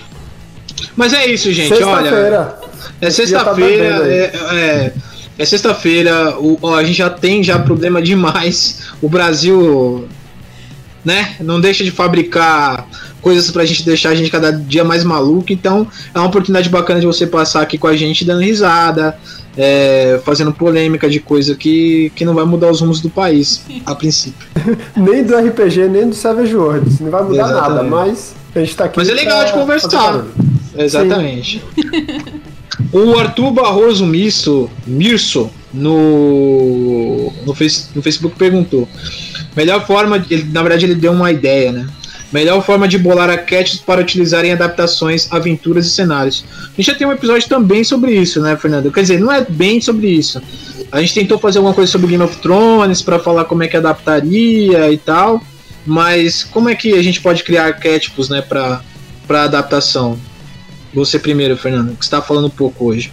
Mas é isso, gente. Olha,
Sexta-feira.
é sexta-feira.
tá aí.
é, é, é sexta-feira. A gente já tem já problema demais. O Brasil, né? Não deixa de fabricar coisas pra gente deixar a gente cada dia mais maluco. Então é uma oportunidade bacana de você passar aqui com a gente dando risada, é, fazendo polêmica de coisa que, que não vai mudar os rumos do país, a princípio.
nem do RPG, nem do Savage Worlds. Não vai mudar
Exatamente.
nada, mas a gente tá aqui.
Mas é legal
pra
de conversar. Exatamente. o Arthur Barroso Mirso, Mirso no, no, face, no Facebook perguntou. Melhor forma, ele, na verdade ele deu uma ideia, né? Melhor forma de bolar arquétipos para utilizar em adaptações, aventuras e cenários. A gente já tem um episódio também sobre isso, né, Fernando? Quer dizer, não é bem sobre isso. A gente tentou fazer alguma coisa sobre Game of Thrones para falar como é que adaptaria e tal. Mas como é que a gente pode criar arquétipos, né, para para adaptação? Você primeiro, Fernando, que está falando pouco hoje.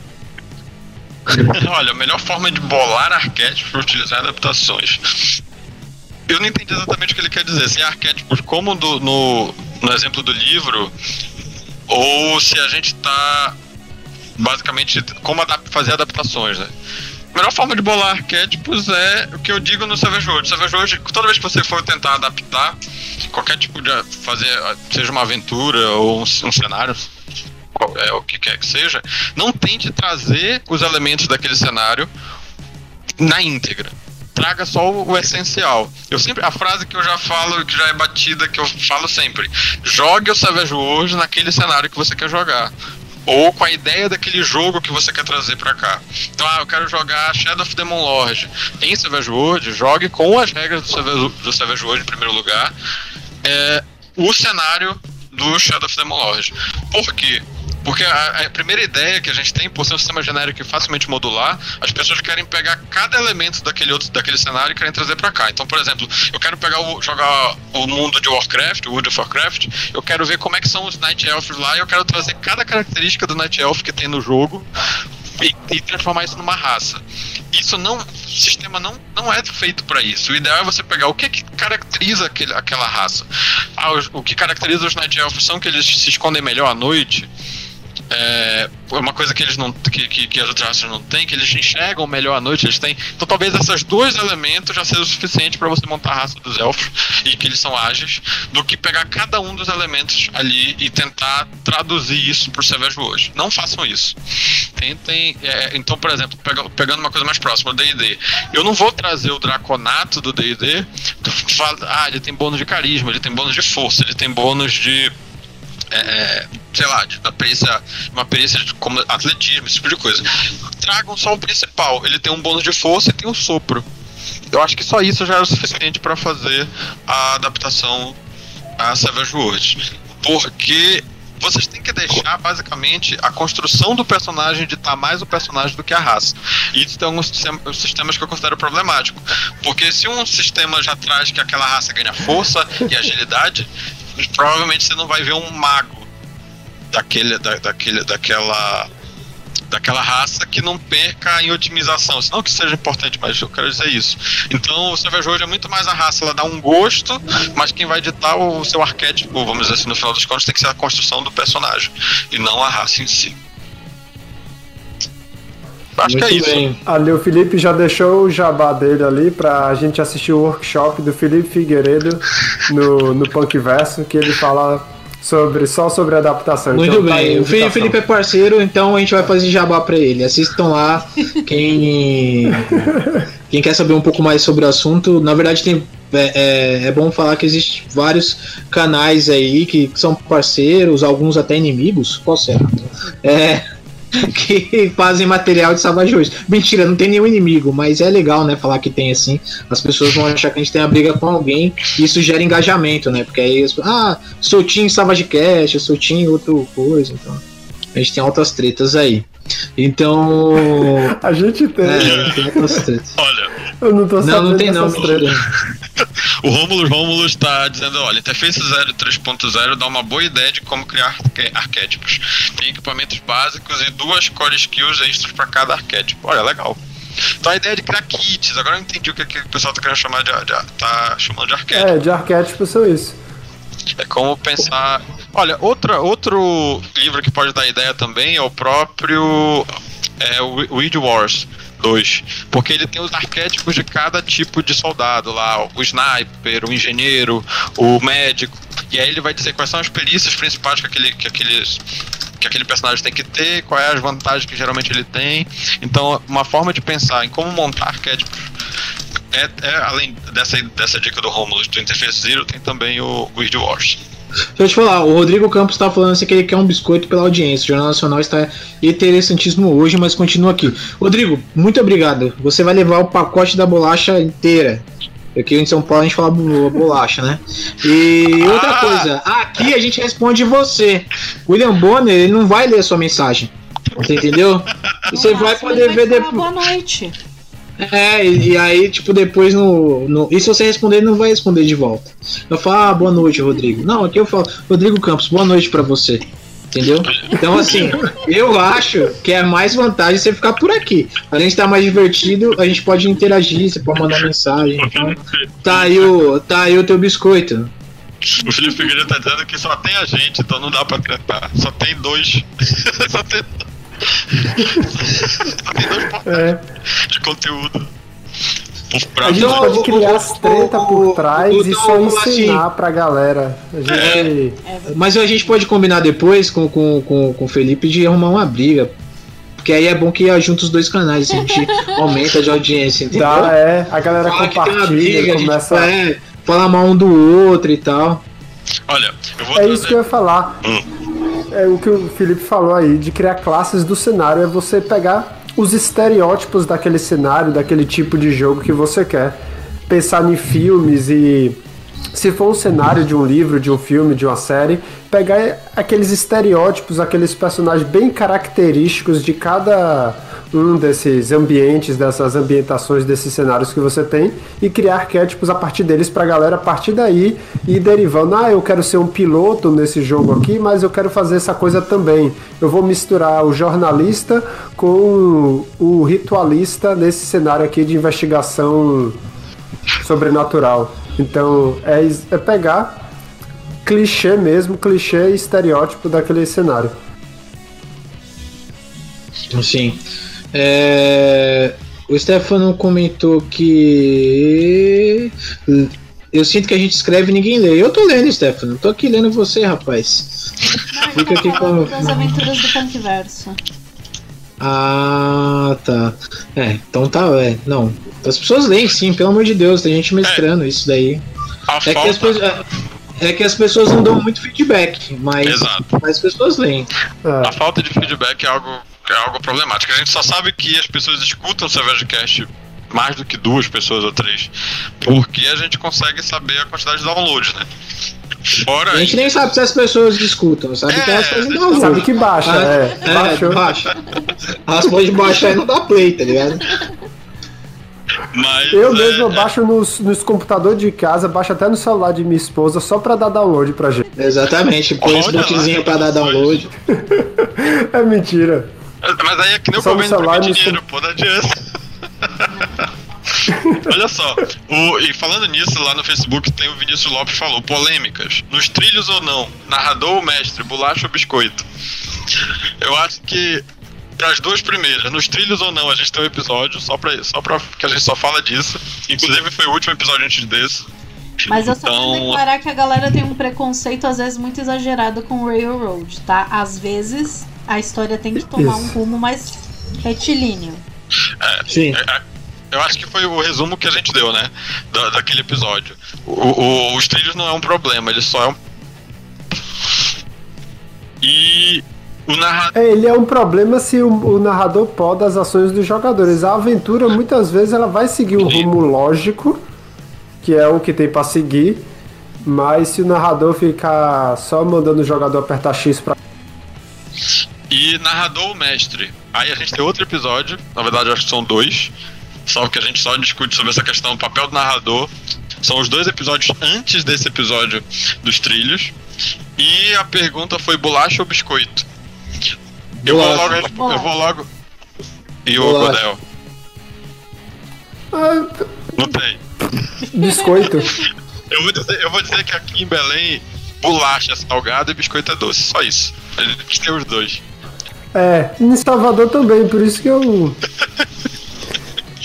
Olha, a melhor forma de bolar arquétipos para utilizar adaptações. Eu não entendi exatamente o que ele quer dizer. Se é arquétipos como do- no, no exemplo do livro, ou se a gente tá basicamente como adap- fazer adaptações, né? A melhor forma de bolar arquétipos é o que eu digo no Savage World. Savage World, toda vez que você for tentar adaptar qualquer tipo de fazer, seja uma aventura ou um, um cenário, qual- é, o que quer que seja, não tente trazer os elementos daquele cenário na íntegra. Traga só o, o essencial. Eu sempre a frase que eu já falo, que já é batida, que eu falo sempre: jogue o Savage World naquele cenário que você quer jogar. Ou com a ideia daquele jogo que você quer trazer pra cá. Então, ah, eu quero jogar Shadow of Demon Lord em Savage World, jogue com as regras do Savage, do Savage World em primeiro lugar. É, o cenário do Shadow of Demon Lord. Por quê? Porque a, a primeira ideia que a gente tem, por ser um sistema genérico e facilmente modular, as pessoas querem pegar cada elemento daquele outro daquele cenário e querem trazer pra cá. Então, por exemplo, eu quero pegar o, jogar o mundo de Warcraft, o World of Warcraft, eu quero ver como é que são os Night Elves lá e eu quero trazer cada característica do Night Elf que tem no jogo e, e transformar isso numa raça. Isso não, o sistema não, não é feito para isso. O ideal é você pegar o que, que caracteriza aquele, aquela raça. Ah, os- o que caracteriza os Night Elves são que eles se escondem melhor à noite. É uma coisa que eles não que, que, que as outras raças não têm, que eles enxergam melhor à noite, eles têm. Então talvez esses dois elementos já sejam o suficiente para você montar a raça dos elfos e que eles são ágeis, do que pegar cada um dos elementos ali e tentar traduzir isso pro Savage hoje. Não façam isso. Tentem. é, então, por exemplo, pega- pegando uma coisa mais próxima, o DD. Eu não vou trazer o Draconato do DD. Ah, ele tem bônus de carisma, ele tem bônus de força, ele tem bônus de é, sei lá, de uma perícia, uma perícia de como atletismo, esse tipo de coisa. Tragam só o principal. Ele tem um bônus de força e tem um sopro. Eu acho que só isso já era o suficiente para fazer a adaptação a Savage Worlds. Porque vocês têm que deixar basicamente a construção do personagem ditar mais o personagem do que a raça. E isso tem alguns sistem- sistemas que eu considero problemático. Porque se um sistema já traz que aquela raça ganha força e agilidade, provavelmente você não vai ver um mago daquele, da, daquele, daquela daquela raça que não perca em otimização. Não que seja importante, mas eu quero dizer isso. Então o Savage World é muito mais a raça, ela dá um gosto, mas quem vai ditar o seu arquétipo, vamos dizer assim, no final dos contos, tem que ser a construção do personagem, e não a raça em si. Acho que é
Muito
isso.
bem.
Ali o Felipe já deixou o jabá dele ali pra gente assistir o workshop do Felipe Figueiredo no, no Punkverso, que ele fala sobre, só sobre adaptação.
Muito
Então, tá
bem. O Fe-
indicação.
Felipe é parceiro, então a gente vai fazer jabá pra ele. Assistam lá. Quem, quem quer saber um pouco mais sobre o assunto, na verdade tem. É, é- é bom falar que existem vários canais aí que são parceiros, alguns até inimigos. Qual será? É, que fazem material de Worlds. Mentira, não tem nenhum inimigo, mas é legal, né, falar que tem assim. As pessoas vão achar que a gente tem uma briga com alguém e isso gera engajamento, né? Porque aí, as pessoas, ah, sou Team Savage Cast, eu sou Team outra coisa, então. A gente tem altas tretas aí. Então.
A gente tem.
É, tem altas tretas.
Olha,
Eu não tô
Não,
sabendo
não tem não.
dessas tretas.
o Romulus Romulus está dizendo, olha, Interface 0 e 3.0 dá uma boa ideia de como criar arquétipos. Tem equipamentos básicos e duas core skills extras para cada arquétipo. Olha, legal. Então a ideia de criar kits, agora eu entendi o que, que o pessoal tá querendo chamar de, de tá chamando de arquétipo.
É, de arquétipos são isso.
É como pensar. Olha, outra, outro livro que pode dar ideia também é o próprio é, o Weed Wars 2. Porque ele tem os arquétipos de cada tipo de soldado lá: o sniper, o engenheiro, o médico. E aí ele vai dizer quais são as perícias principais que aquele, que aqueles que aquele personagem tem que ter, quais é as vantagens que geralmente ele tem. Então, uma forma de pensar em como montar arquétipos é, é além dessa, dessa dica do Romulus do Interface Zero, tem também o Guild Wars.
Deixa eu te falar, o Rodrigo Campos está falando assim que ele quer um biscoito pela audiência. O Jornal Nacional está interessantíssimo hoje, mas continua aqui. Rodrigo, muito obrigado. Você vai levar o pacote da bolacha inteira. Aqui em São Paulo a gente fala bolacha, né? E outra
Ah!
coisa, aqui a gente responde você. William Bonner, ele não vai ler a sua mensagem. Você entendeu? Você vai poder
ele
ver depois.
Boa noite.
É, e, e aí, tipo, depois no, no. E se você responder, ele não vai responder de volta. Eu falo, ah, boa noite, Rodrigo. Não, aqui eu falo, Rodrigo Campos, boa noite pra você. Entendeu? Então, assim, eu acho que é mais vantagem você ficar por aqui. Além de estar mais divertido, a gente pode interagir, você pode mandar mensagem. Então, tá aí o, tá aí o teu biscoito.
O Felipe Figueiredo tá dizendo que só tem a gente, então não dá pra tretar. Só tem dois. só tem. Só tem dois portais
É.
de conteúdo. Pra
A gente
Então,
pode
o-
criar
o-
as treta
o-
por trás
o-
e
o-
só
o- assim,
ensinar pra galera. A gente.
Mas a gente pode combinar depois com, com, com, com o Felipe de arrumar uma briga. Porque aí é bom que junta os dois canais, a gente aumenta de audiência, entendeu?
Dá, é, a galera
Fala
compartilha,
briga, a gente
começa.
é, fala mal um do outro e tal.
Olha, eu vou
É
trazer.
isso que eu ia falar. É o que o Felipe falou aí, de criar classes do cenário, é você pegar os estereótipos daquele cenário, daquele tipo de jogo que você quer. Pensar em filmes e. Se for um cenário de um livro, de um filme, de uma série, pegar aqueles estereótipos, aqueles personagens bem característicos de cada um desses ambientes, dessas ambientações, desses cenários que você tem e criar arquétipos a partir deles pra galera a partir daí e derivando, ah, eu quero ser um piloto nesse jogo aqui, mas eu quero fazer essa coisa também. Eu vou misturar o jornalista com o ritualista nesse cenário aqui de investigação sobrenatural. Então é, é pegar clichê mesmo, clichê e estereótipo daquele cenário.
Sim. É, O Stefano comentou que. Eu sinto que a gente escreve e ninguém lê. Eu tô lendo, Stefano. Tô aqui lendo você, rapaz.
Não,
Fica
tô
aqui
falando
com-
das aventuras do Punkverso.
Ah, tá. É, então tá, é. Não. As pessoas leem sim, pelo amor de Deus, tem gente mestrando isso daí.
A
É que, as pessoas, é que as pessoas não dão muito feedback, mas,
Exato.
mas as pessoas leem.
É.
A falta de feedback é algo, é algo problemático. A gente só sabe que as pessoas escutam o Savagecast mais do que duas pessoas ou três, porque a gente consegue saber a quantidade de downloads, né? Fora
A gente nem sabe se as pessoas escutam, sabe que
É,
elas fazem
sabe
download.
Sabe que baixa,
Ah,
é.
É, baixa. Elas podem baixar e não dá play, tá ligado?
Mas
Eu
é,
mesmo
é,
baixo nos, nos computadores de casa, baixo até no celular de minha esposa só pra dar download pra gente.
Exatamente, põe esse botãozinho pra dar download.
É mentira.
Mas aí é que nem o
Só no
governo
no
dinheiro, pô, não adianta. Olha só, o- e falando nisso, lá no Facebook tem o Vinícius Lopes falou, polêmicas, nos trilhos ou não, narrador ou mestre, bolacha ou biscoito. Eu acho que as duas primeiras, nos trilhos ou não, a gente tem um episódio só pra, só pra que a gente só fala disso. Inclusive foi o último episódio antes desse.
Mas eu só
Então-
vou declarar que a galera tem um preconceito, às vezes, muito exagerado com o Railroad, tá? Às vezes, a história tem que tomar um rumo mais retilíneo.
Sim.
É, é, Eu acho que foi o resumo que a gente deu, né? Da, daquele episódio. O- o- os trilhos não é um problema, ele só é um. E o narrador.
É, ele é um problema se o, o narrador poda as ações dos jogadores. A aventura, muitas vezes, ela vai seguir um rumo lógico, que é o que tem pra seguir, mas se o narrador ficar só mandando o jogador apertar X pra.
E narrador ou mestre. Aí a gente tem outro episódio, na verdade acho que são dois. Só que a gente só discute sobre essa questão, o papel do narrador. São os dois episódios antes desse episódio dos trilhos. E a pergunta foi bolacha ou biscoito? Eu vou logo. resp-
Bolacha.
Eu vou logo. E o. Godel?
Ah,
Não tem.
biscoito.
Eu vou, dizer, eu vou dizer que aqui em Belém, bolacha é salgada e biscoito é doce. Só isso. A gente tem os dois.
É, em Salvador também, por isso que eu.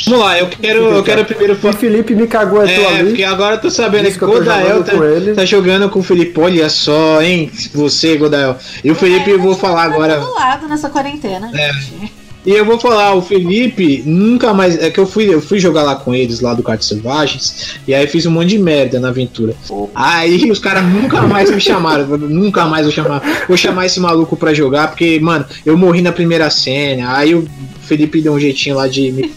Vamos lá, eu quero, eu quero primeiro falar.
Felipe me cagou é tu
É,
ali.
porque agora eu tô sabendo que
que eu tô
Godael
jogando
tá,
com ele.
tá jogando com o Felipe. Olha só, hein? Você, Godael. E o Felipe, eu vou falar agora.
Do lado nessa quarentena,
É.
gente.
E eu vou falar, o Felipe nunca mais. É que eu fui, eu fui jogar lá com eles, lá do Cartas Selvagens, e aí fiz um monte de merda na aventura. Aí os caras nunca mais me chamaram. nunca mais vou chamar. Vou chamar esse maluco pra jogar, porque, mano, eu morri na primeira cena. Aí o Felipe deu um jeitinho lá de me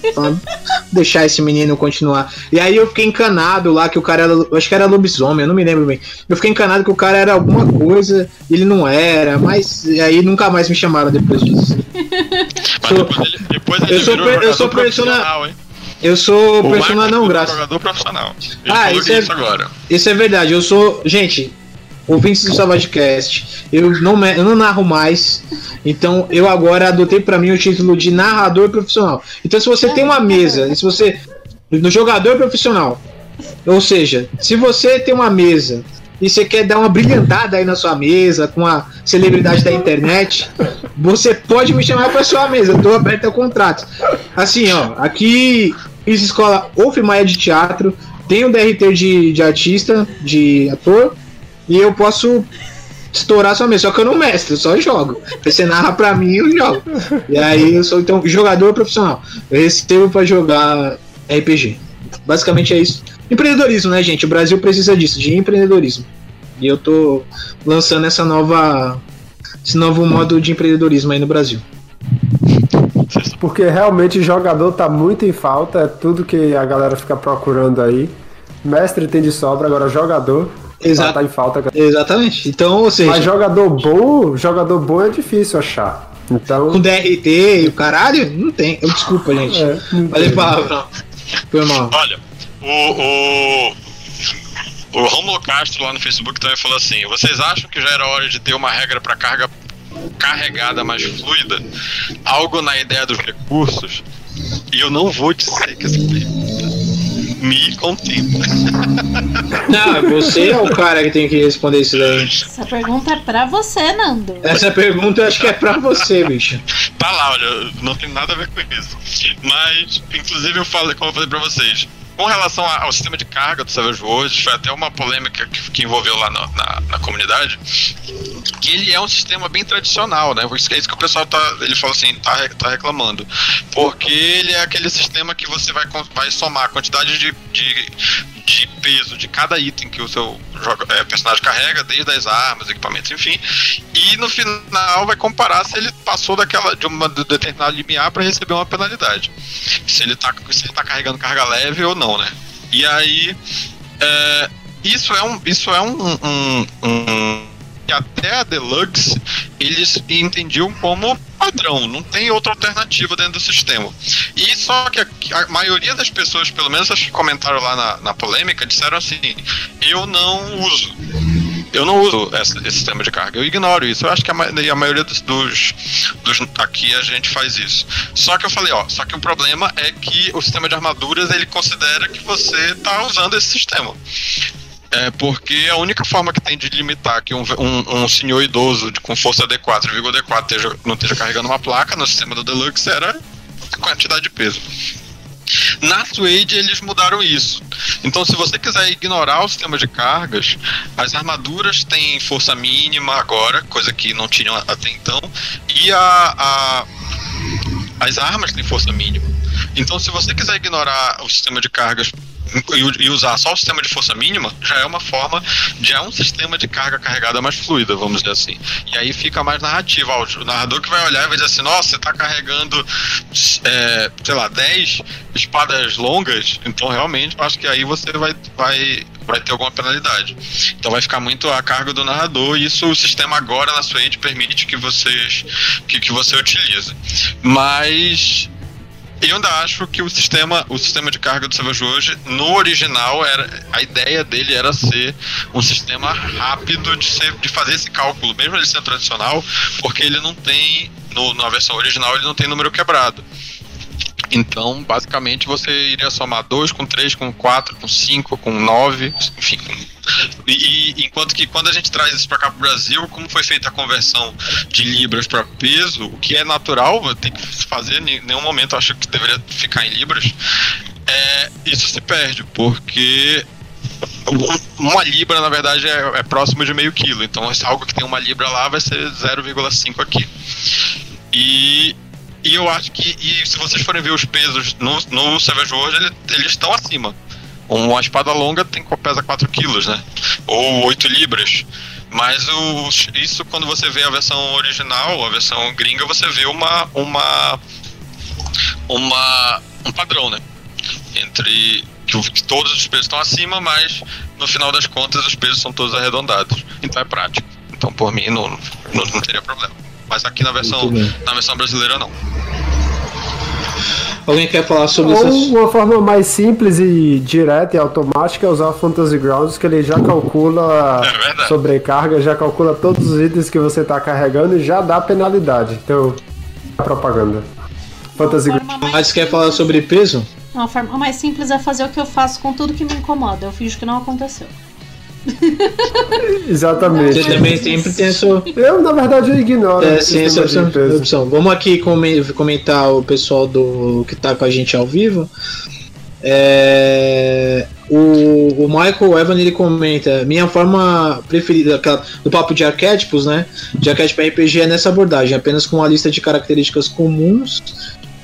deixar esse menino continuar. E aí eu fiquei encanado lá que o cara era. Acho que era lobisomem, eu não me lembro bem. Eu fiquei encanado que o cara era alguma coisa, ele não era, mas aí nunca mais me chamaram depois disso. Sou-
depois ele, depois ele
eu sou
virou
eu sou
profissional, hein?
Eu sou
O Marcos
não
virou
graça.
jogador profissional. Ele
Ah, isso é-
isso agora.
Isso é verdade, eu sou. Gente, ouvintes do Savagecast, eu não, me- eu não narro mais. Então eu agora adotei pra mim o título de narrador profissional. Então se você tem uma mesa, e se você. No jogador profissional. Ou seja, se você tem uma mesa e você quer dar uma brilhantada aí na sua mesa com a celebridade da internet, você pode me chamar pra sua mesa, eu tô aberto ao contrato. Assim, ó, aqui fiz escola Maia de teatro, tenho DRT de, de artista, de ator, e eu posso estourar sua mesa, só que eu não mestro, eu só jogo. Você narra pra mim eu jogo. E aí eu sou então jogador profissional. Eu recebo pra jogar RPG. Basicamente é isso. Empreendedorismo, né, gente? O Brasil precisa disso, de empreendedorismo. E eu tô lançando essa nova. Esse novo modo de empreendedorismo aí no Brasil.
Porque realmente jogador tá muito em falta, é tudo que a galera fica procurando aí. Mestre tem de sobra, agora jogador
Exato.
tá, tá em falta.
Exatamente. Então, ou seja,
Mas jogador bom, jogador bom é difícil achar. Então,
com DRT e o caralho, não tem. Eu, desculpa, gente.
É, não
Falei palavrão. Foi mal.
Olha, o, o, o Romulo Castro lá no Facebook também falou assim: vocês acham que já era hora de ter uma regra para carga carregada mais fluida? Algo na ideia dos recursos? E eu não vou dizer que essa pergunta me contempla.
Não, você é o cara que tem que responder isso daí.
Essa pergunta é pra você, Nando.
Essa pergunta eu acho que é pra você, bicho.
Tá lá, olha, não tem nada a ver com isso. Mas, inclusive, eu falei, como eu falei pra vocês, com relação ao sistema de carga do Savage Worlds, foi até uma polêmica que, que envolveu lá na, na, na comunidade, que ele é um sistema bem tradicional, né? Isso é isso que o pessoal tá, ele falou assim, tá, tá reclamando. Porque ele é aquele sistema que você vai, vai somar a quantidade de, de, de peso de cada item que o seu joga- é, personagem carrega, desde as armas, equipamentos, enfim, e no final vai comparar se ele passou daquela de uma de determinado limiar para receber uma penalidade. Se ele tá se ele tá carregando carga leve ou não, né? E aí é, isso é um isso é um, um, um que até a Deluxe eles entendiam como padrão, não tem outra alternativa dentro do sistema. E só que a, a maioria das pessoas, pelo menos as que comentaram lá na, na polêmica, disseram assim: eu não uso. Eu não uso essa- esse sistema de carga, eu ignoro isso. Eu acho que a, a maioria dos, dos, dos- Aqui a gente faz isso. Só que eu falei, ó, só que o problema é que o sistema de armaduras ele considera que você tá usando esse sistema. É porque a única forma que tem de limitar que um, um, um senhor idoso de, com força D4 e vigor D4 esteja- não esteja carregando uma placa no sistema do Deluxe era a quantidade de peso. Na Suede eles mudaram isso. Então, se você quiser ignorar o sistema de cargas, as armaduras têm força mínima agora, coisa que não tinham até então, e a, a- as armas têm força mínima. Então, se você quiser ignorar o sistema de cargas e, e usar só o sistema de força mínima, já é uma forma, já é um sistema de carga carregada mais fluida, vamos dizer assim. E aí fica mais narrativa. O narrador que vai olhar e vai dizer assim: nossa, você tá carregando, é, sei lá, 10 espadas longas, então realmente acho que aí você vai, vai, vai ter alguma penalidade. Então vai ficar muito a carga do narrador, e isso o sistema agora na Suede permite que vocês que, que você utilize. Mas eu ainda acho que o sistema, o sistema de carga do Savage hoje, no original, era, a ideia dele era ser um sistema rápido de, ser, de fazer esse cálculo, mesmo ele sendo tradicional, porque ele não tem, no, na versão original, ele não tem número quebrado. Então, basicamente, você iria somar 2 com 3, com 4, com 5, com 9, enfim. E, e, enquanto que quando a gente traz isso para cá para o Brasil, como foi feita a conversão de libras para peso, o que é natural, tem que fazer, em nenhum momento acho que deveria ficar em libras, é, isso se perde, porque uma libra, na verdade, é, é, próximo de meio quilo. Então, algo que tem uma libra lá vai ser 0,5 aqui. E, e eu acho que, e se vocês forem ver os pesos no, no Savage World, ele, eles estão acima. Uma espada longa tem, pesa 4 quilos, né? Ou 8 libras. Mas o, isso, quando você vê a versão original, a versão gringa, você vê uma, uma, uma um padrão, né? Entre que, todos os pesos estão acima, mas no final das contas os pesos são todos arredondados. Então é prático. Então por mim não, não, não teria problema. Mas aqui na versão, na versão brasileira não.
Alguém quer falar sobre
Ou
isso?
uma forma mais simples e direta e automática é usar o Fantasy Grounds, que ele já calcula
É
sobrecarga, já calcula todos os itens que você está carregando e já dá penalidade. Então, propaganda. Fantasy Grounds.
Mas quer falar sobre peso?
Uma forma mais simples é fazer o que eu faço com tudo que me incomoda. Eu finjo que não aconteceu.
Exatamente.
Você também sempre tem a sua.
Eu, na verdade, eu ignoro
É, sim, essa
de
opção, opção. Vamos aqui come- comentar o pessoal do que tá com a gente ao vivo. É, o, o Michael Evan ele comenta: Minha forma preferida aquela- do papo de arquétipos, né? De arquétipo RPG é nessa abordagem, apenas com uma lista de características comuns,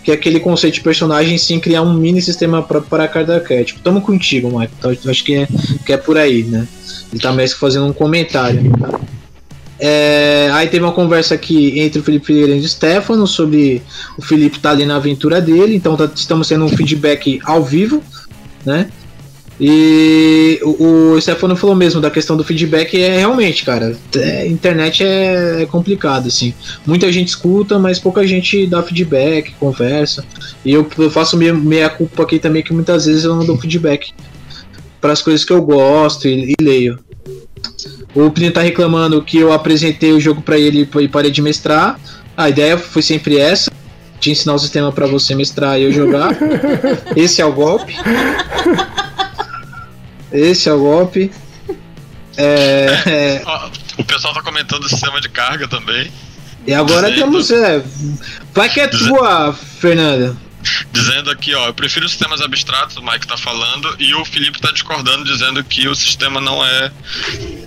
que é aquele conceito de personagem sem criar um mini sistema próprio para cada arquétipo. Tamo contigo, Michael. Então, eu acho que é, que é por aí, né? Ele tá mais que fazendo um comentário. Tá? É, aí teve uma conversa aqui entre o Felipe Figueiredo e o Stefano sobre o Felipe tá ali na aventura dele, então tá- estamos tendo um feedback ao vivo, né? E o, o Stefano falou mesmo da questão do feedback, é realmente, cara, é, internet é, é complicado, assim. Muita gente escuta, mas pouca gente dá feedback, conversa. E eu, eu faço meia, culpa aqui também, que muitas vezes eu não dou feedback para as coisas que eu gosto e, e leio. O Plínio tá reclamando que eu apresentei o jogo para ele e parei de mestrar. A ideia foi sempre essa: de ensinar o sistema para você mestrar e eu jogar. Esse é o golpe. Esse é o golpe. É, é,
Ó, o pessoal tá comentando o sistema de carga também.
e agora
Dizendo-
temos. É, vai que é tua, Fernanda.
Dizendo aqui, ó, eu prefiro sistemas abstratos, o Mike tá falando, e o Felipe tá discordando, dizendo que o sistema não é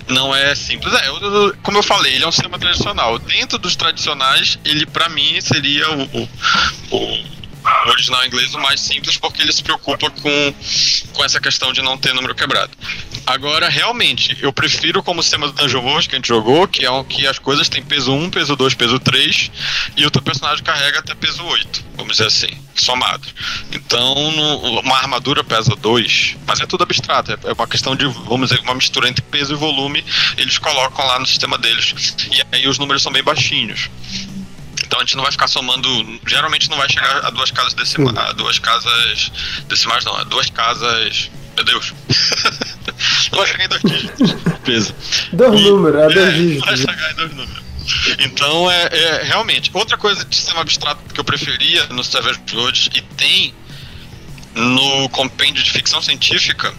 não é simples. É, eu- eu- como eu falei, ele é um sistema tradicional. Dentro dos tradicionais, ele pra mim seria o- o original inglês o mais simples, porque ele se preocupa com, com essa questão de não ter número quebrado. Agora, realmente, eu prefiro como sistema do Dungeon World que a gente jogou, que é um, que as coisas têm peso 1, peso 2, peso 3, e o teu personagem carrega até peso 8, vamos dizer assim, somados. Então, no- uma armadura pesa 2, mas é tudo abstrato, é, é uma questão de, vamos dizer, uma mistura entre peso e volume, eles colocam lá no sistema deles. E aí os números são bem baixinhos. Então a gente não vai ficar somando. Geralmente não vai chegar a duas casas decimais. A duas casas. Decimais não, a duas casas. Meu Deus. não vai chegar em dois dígitos. Peso.
Dois
E-
números, é dois
Vai
dígitos.
chegar em dois números. Então é, é realmente. Outra coisa de sistema abstrato que eu preferia no Savage Worlds e tem no compêndio de ficção científica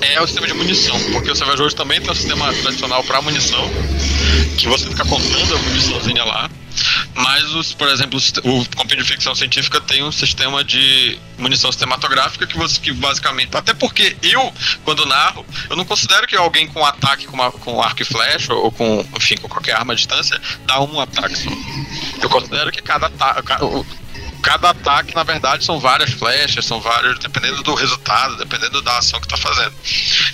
é o sistema de munição, porque o Savage Worlds também tem um sistema tradicional para munição, que você fica contando a muniçãozinha lá. Mas, os, por exemplo, o compêndio de ficção científica tem um sistema de munição cinematográfica que você que basicamente. Até porque eu, quando narro, eu não considero que alguém com ataque com, uma, com arco e flecha ou com, enfim, com qualquer arma à distância dá um ataque. Eu considero que cada ataque. Cada ataque, na verdade, são várias flechas, são vários, dependendo do resultado, dependendo da ação que está fazendo.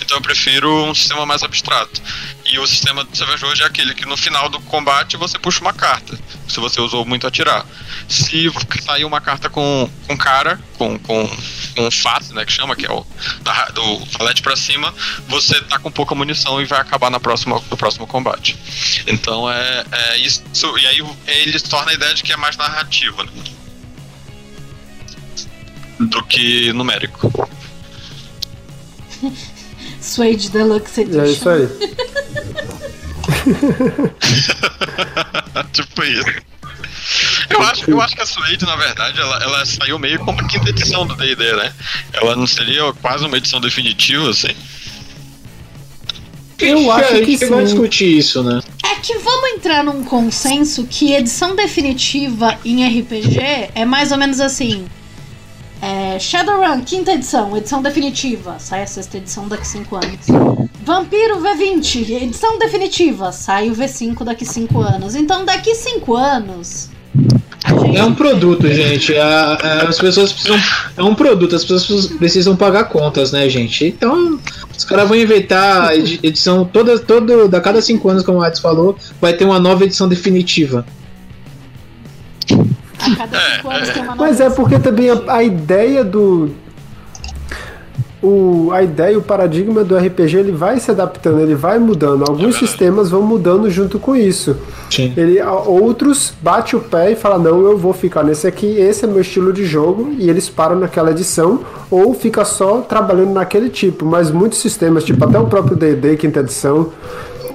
Então eu prefiro um sistema mais abstrato. E o sistema do Savage hoje é aquele que no final do combate você puxa uma carta, se você usou muito atirar. Se sair uma carta com, com cara, com, com, com face, né, que chama, que é o da, do valete para cima, você tá com pouca munição e vai acabar na próxima, no próximo combate. Então é, é isso, e aí ele torna a ideia de que é mais narrativa, né? Do que numérico.
Suede Deluxe Edition.
é isso aí.
tipo isso. Eu acho, eu acho que a Suede, na verdade, ela, ela saiu meio como a quinta edição do D&D, né? Ela não seria quase uma edição definitiva, assim?
Eu acho que, que vai discutir isso, né?
É que vamos entrar num consenso que edição definitiva em RPG é mais ou menos assim. É, Shadowrun, quinta edição, edição definitiva. Sai a sexta edição daqui 5 anos. Vampiro V20, edição definitiva. Sai o V5 daqui 5 anos. Então, daqui 5 anos.
É um produto, gente. A, a, as pessoas precisam. É um produto, as pessoas precisam pagar contas, né, gente? Então, os caras vão inventar edição toda, todo, da cada cinco anos, como o Ades falou, vai ter uma nova edição definitiva.
A cada cinco anos tem uma nova
Mas é porque também a, a ideia do, o, a ideia, o paradigma do RPG ele vai se adaptando, ele vai mudando. Alguns é sistemas vão mudando junto com isso.
Sim.
Ele, outros bate o pé e fala não, eu vou ficar nesse aqui, esse é meu estilo de jogo e eles param naquela edição ou fica só trabalhando naquele tipo. Mas muitos sistemas, tipo até o próprio D&D quinta edição,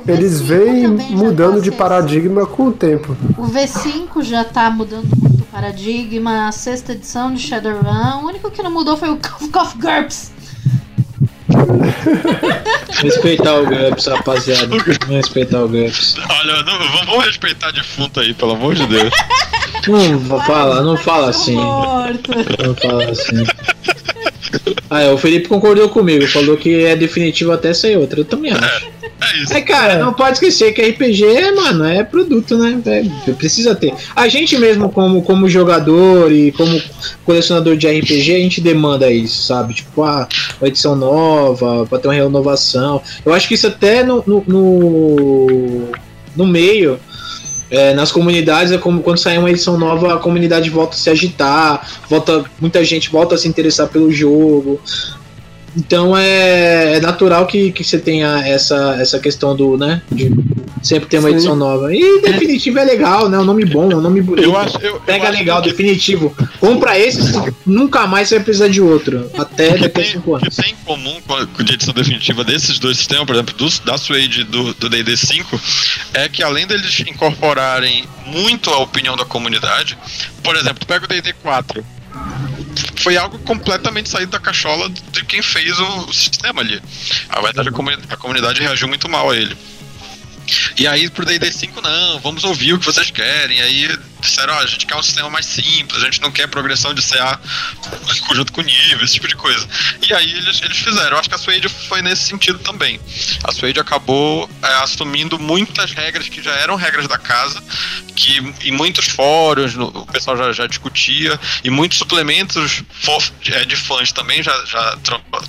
eles vêm mudando tá de paradigma com o tempo.
O V5 já tá mudando muito paradigma, a sexta edição de Shadowrun, o único que não mudou foi o Cough GURPS.
Respeitar o GURPS, rapaziada. Vamos respeitar o GURPS.
Olha, não, vamos respeitar defunto aí, pelo amor de Deus.
Não fala, não fala assim. Não fala assim. Ah, é, o Felipe concordou comigo, falou que é definitivo até sair outra. Eu também acho.
É isso.
É, cara, não pode esquecer que RPG, mano, é produto, né? É, precisa ter. A gente mesmo, como, como jogador e como colecionador de RPG, a gente demanda isso, sabe? Tipo, ah, uma edição nova, pra ter uma renovação. Eu acho que isso até no, no, no, no meio. É, nas comunidades é como quando sai uma edição nova a comunidade volta a se agitar volta muita gente volta a se interessar pelo jogo então é, é natural que, que você tenha essa, essa questão do, né? De sempre ter uma Sim. edição nova. E definitivo é legal, né? Um nome bom, um nome bonito. Eu acho, eu, Pega eu legal, que... definitivo. Compra esse, nunca mais você vai precisar de outro. Até daqui a 5 anos.
O que tem em comum com a, com a edição definitiva desses dois sistemas, por exemplo, do, da Suede e do DD 5, é que além deles incorporarem muito a opinião da comunidade, por exemplo, tu pega o DD 4 foi algo completamente saído da cachola de quem fez o sistema ali. A verdade, a, a comunidade reagiu muito mal a ele. E aí pro D&D 5 não, vamos ouvir o que vocês querem. Aí disseram, ó, a gente quer um sistema mais simples, a gente não quer progressão de CA junto com nível, esse tipo de coisa. E aí eles, eles fizeram. Eu acho que a Suede foi nesse sentido também. A Suede acabou é, assumindo muitas regras que já eram regras da casa, que em muitos fóruns no, o pessoal já, já discutia, e muitos suplementos for, é, de fãs também já, já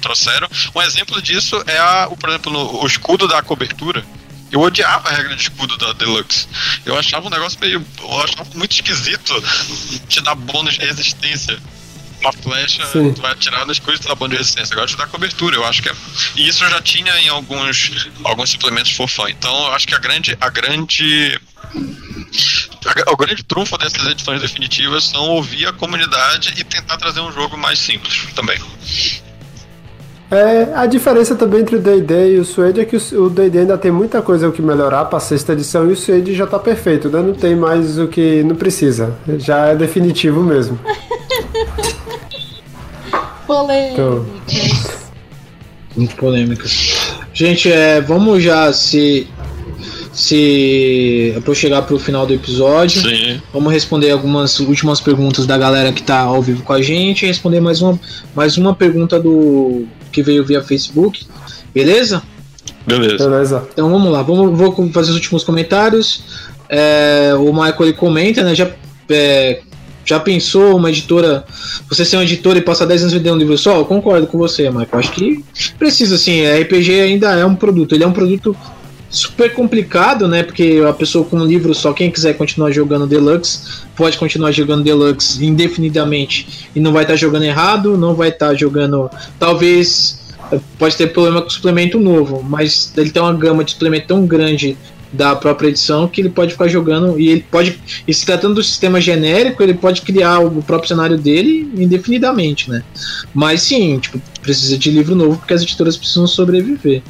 trouxeram. Um exemplo disso é, a, o, por exemplo, no, o escudo da cobertura eu odiava a regra de escudo da Deluxe. Eu achava um negócio meio. Eu achava muito esquisito te dar bônus de resistência. Uma flecha, Sim. tu vai atirar nas coisas e dá bônus de resistência. Agora te dá cobertura, eu acho que é. E isso eu já tinha em alguns, alguns suplementos for fun. Então eu acho que a grande. A grande o grande trunfo dessas edições definitivas são ouvir a comunidade e tentar trazer um jogo mais simples também.
É, a diferença também entre o D&D e o Suede é que o D&D ainda tem muita coisa o que melhorar para a sexta edição e o Suede já está perfeito, né? Não tem mais o que não precisa. Já é definitivo mesmo.
Polêmicas. Então...
Muito polêmicas. Gente, é, vamos já se se é para chegar para o final do episódio.
Sim.
Vamos responder algumas últimas perguntas da galera que está ao vivo com a gente, e responder mais uma mais uma pergunta do que veio via Facebook. Beleza?
Beleza.
Beleza.
Então vamos lá, vamos, vou fazer os últimos comentários. É, o Michael ele comenta, né? Já, é, já pensou uma editora, você ser uma editora e passar 10 anos vendendo um livro só? Eu concordo com você, Michael. Acho que precisa sim. A RPG ainda é um produto, ele é um produto super complicado, né? Porque a pessoa com um livro só, quem quiser continuar jogando Deluxe, pode continuar jogando Deluxe indefinidamente e não vai estar tá jogando errado, não vai estar tá jogando. Talvez pode ter problema com suplemento novo, mas ele tem uma gama de suplemento tão grande da própria edição que ele pode ficar jogando e ele pode, e se tratando do sistema genérico, ele pode criar o próprio cenário dele indefinidamente, né? Mas sim, tipo, precisa de livro novo porque as editoras precisam sobreviver.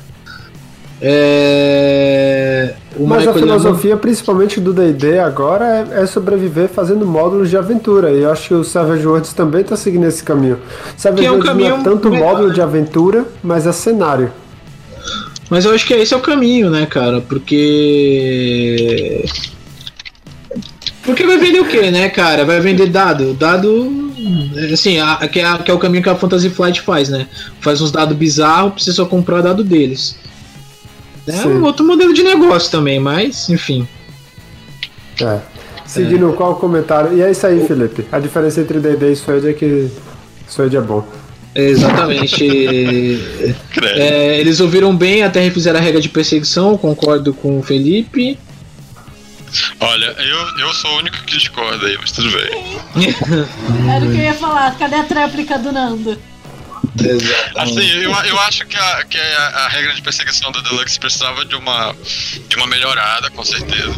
É...
Mas a filosofia, principalmente do D&D agora, é, é sobreviver fazendo módulos de aventura. E eu acho que o Savage Worlds também está seguindo esse caminho. Savage
Que é um
Worlds não é
caminho
tanto
melhor,
módulo
né?
de aventura, mas é cenário.
Mas eu acho que esse é o caminho, né, cara? Porque. Porque vai vender o quê, né, cara? Vai vender dado. Dado. Assim, a- que, é, que é o caminho que a Fantasy Flight faz, né? Faz uns dados bizarros pra você só comprar dado deles. É
Sim.
um outro modelo de negócio também, mas, enfim.
É. Seguindo qual o comentário. E é isso aí, Felipe. A diferença entre D&D e Suede é que Suede é bom.
Exatamente. É, eles ouviram bem, até refizeram a regra de perseguição, concordo com o Felipe.
Olha, eu, eu sou o único que discorda aí, mas tudo bem.
Era o que eu ia falar. Cadê a tréplica do Nando?
Assim, eu, eu acho que, a, que a, a regra de perseguição da Deluxe precisava de uma, de uma melhorada, com certeza.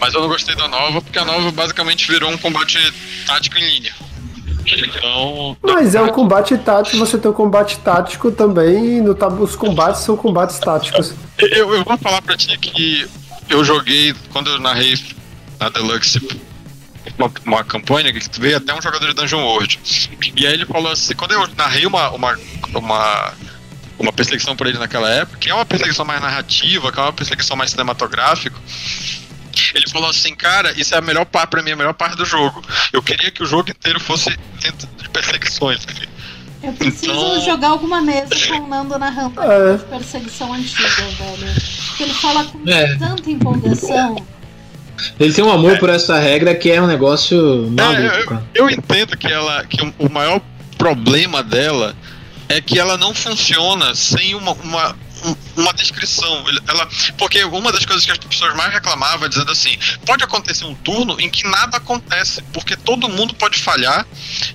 Mas eu não gostei da nova, porque a nova basicamente virou um combate tático em linha. Então.
Mas é um combate tático, você tem um combate tático também. No tab... Os combates são combates táticos.
Eu, eu vou falar pra ti que eu joguei, quando eu narrei na Deluxe uma, uma campanha que veio até um jogador de Dungeon World. E aí ele falou assim, quando eu narrei uma, uma, uma, uma perseguição por ele naquela época, que é uma perseguição mais narrativa, que é uma perseguição mais cinematográfica, ele falou assim, cara, isso é a melhor parte pra mim, a melhor parte do jogo. Eu queria que o jogo inteiro fosse dentro de perseguições.
Eu preciso
Então-
jogar alguma mesa com o Nando narrando
É.
de perseguição antiga, velho. Porque ele fala com
É.
tanta empolgação.
Ele tem um amor por essa regra que é um negócio maluco,
É, eu, eu entendo que ela que o- maior problema dela é que ela não funciona sem uma, uma, um- uma descrição. Ela, porque uma das coisas que as pessoas mais reclamavam é dizendo assim: pode acontecer um turno em que nada acontece, porque todo mundo pode falhar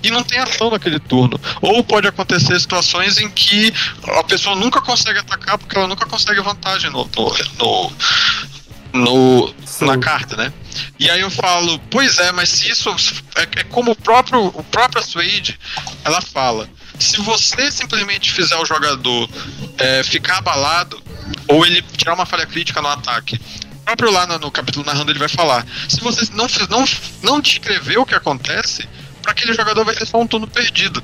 e não tem ação naquele turno. Ou pode acontecer situações em que a pessoa nunca consegue atacar porque ela nunca consegue vantagem no, no, no, no-
Sim.
na carta, né? E aí eu falo, pois é, mas se isso é, é como o próprio o próprio Suede, ela fala, se você simplesmente fizer o jogador é, ficar abalado ou ele tirar uma falha crítica no ataque, o próprio lá no, no capítulo narrando ele vai falar, se você não não não descrever o que acontece para aquele jogador vai ser só um turno perdido.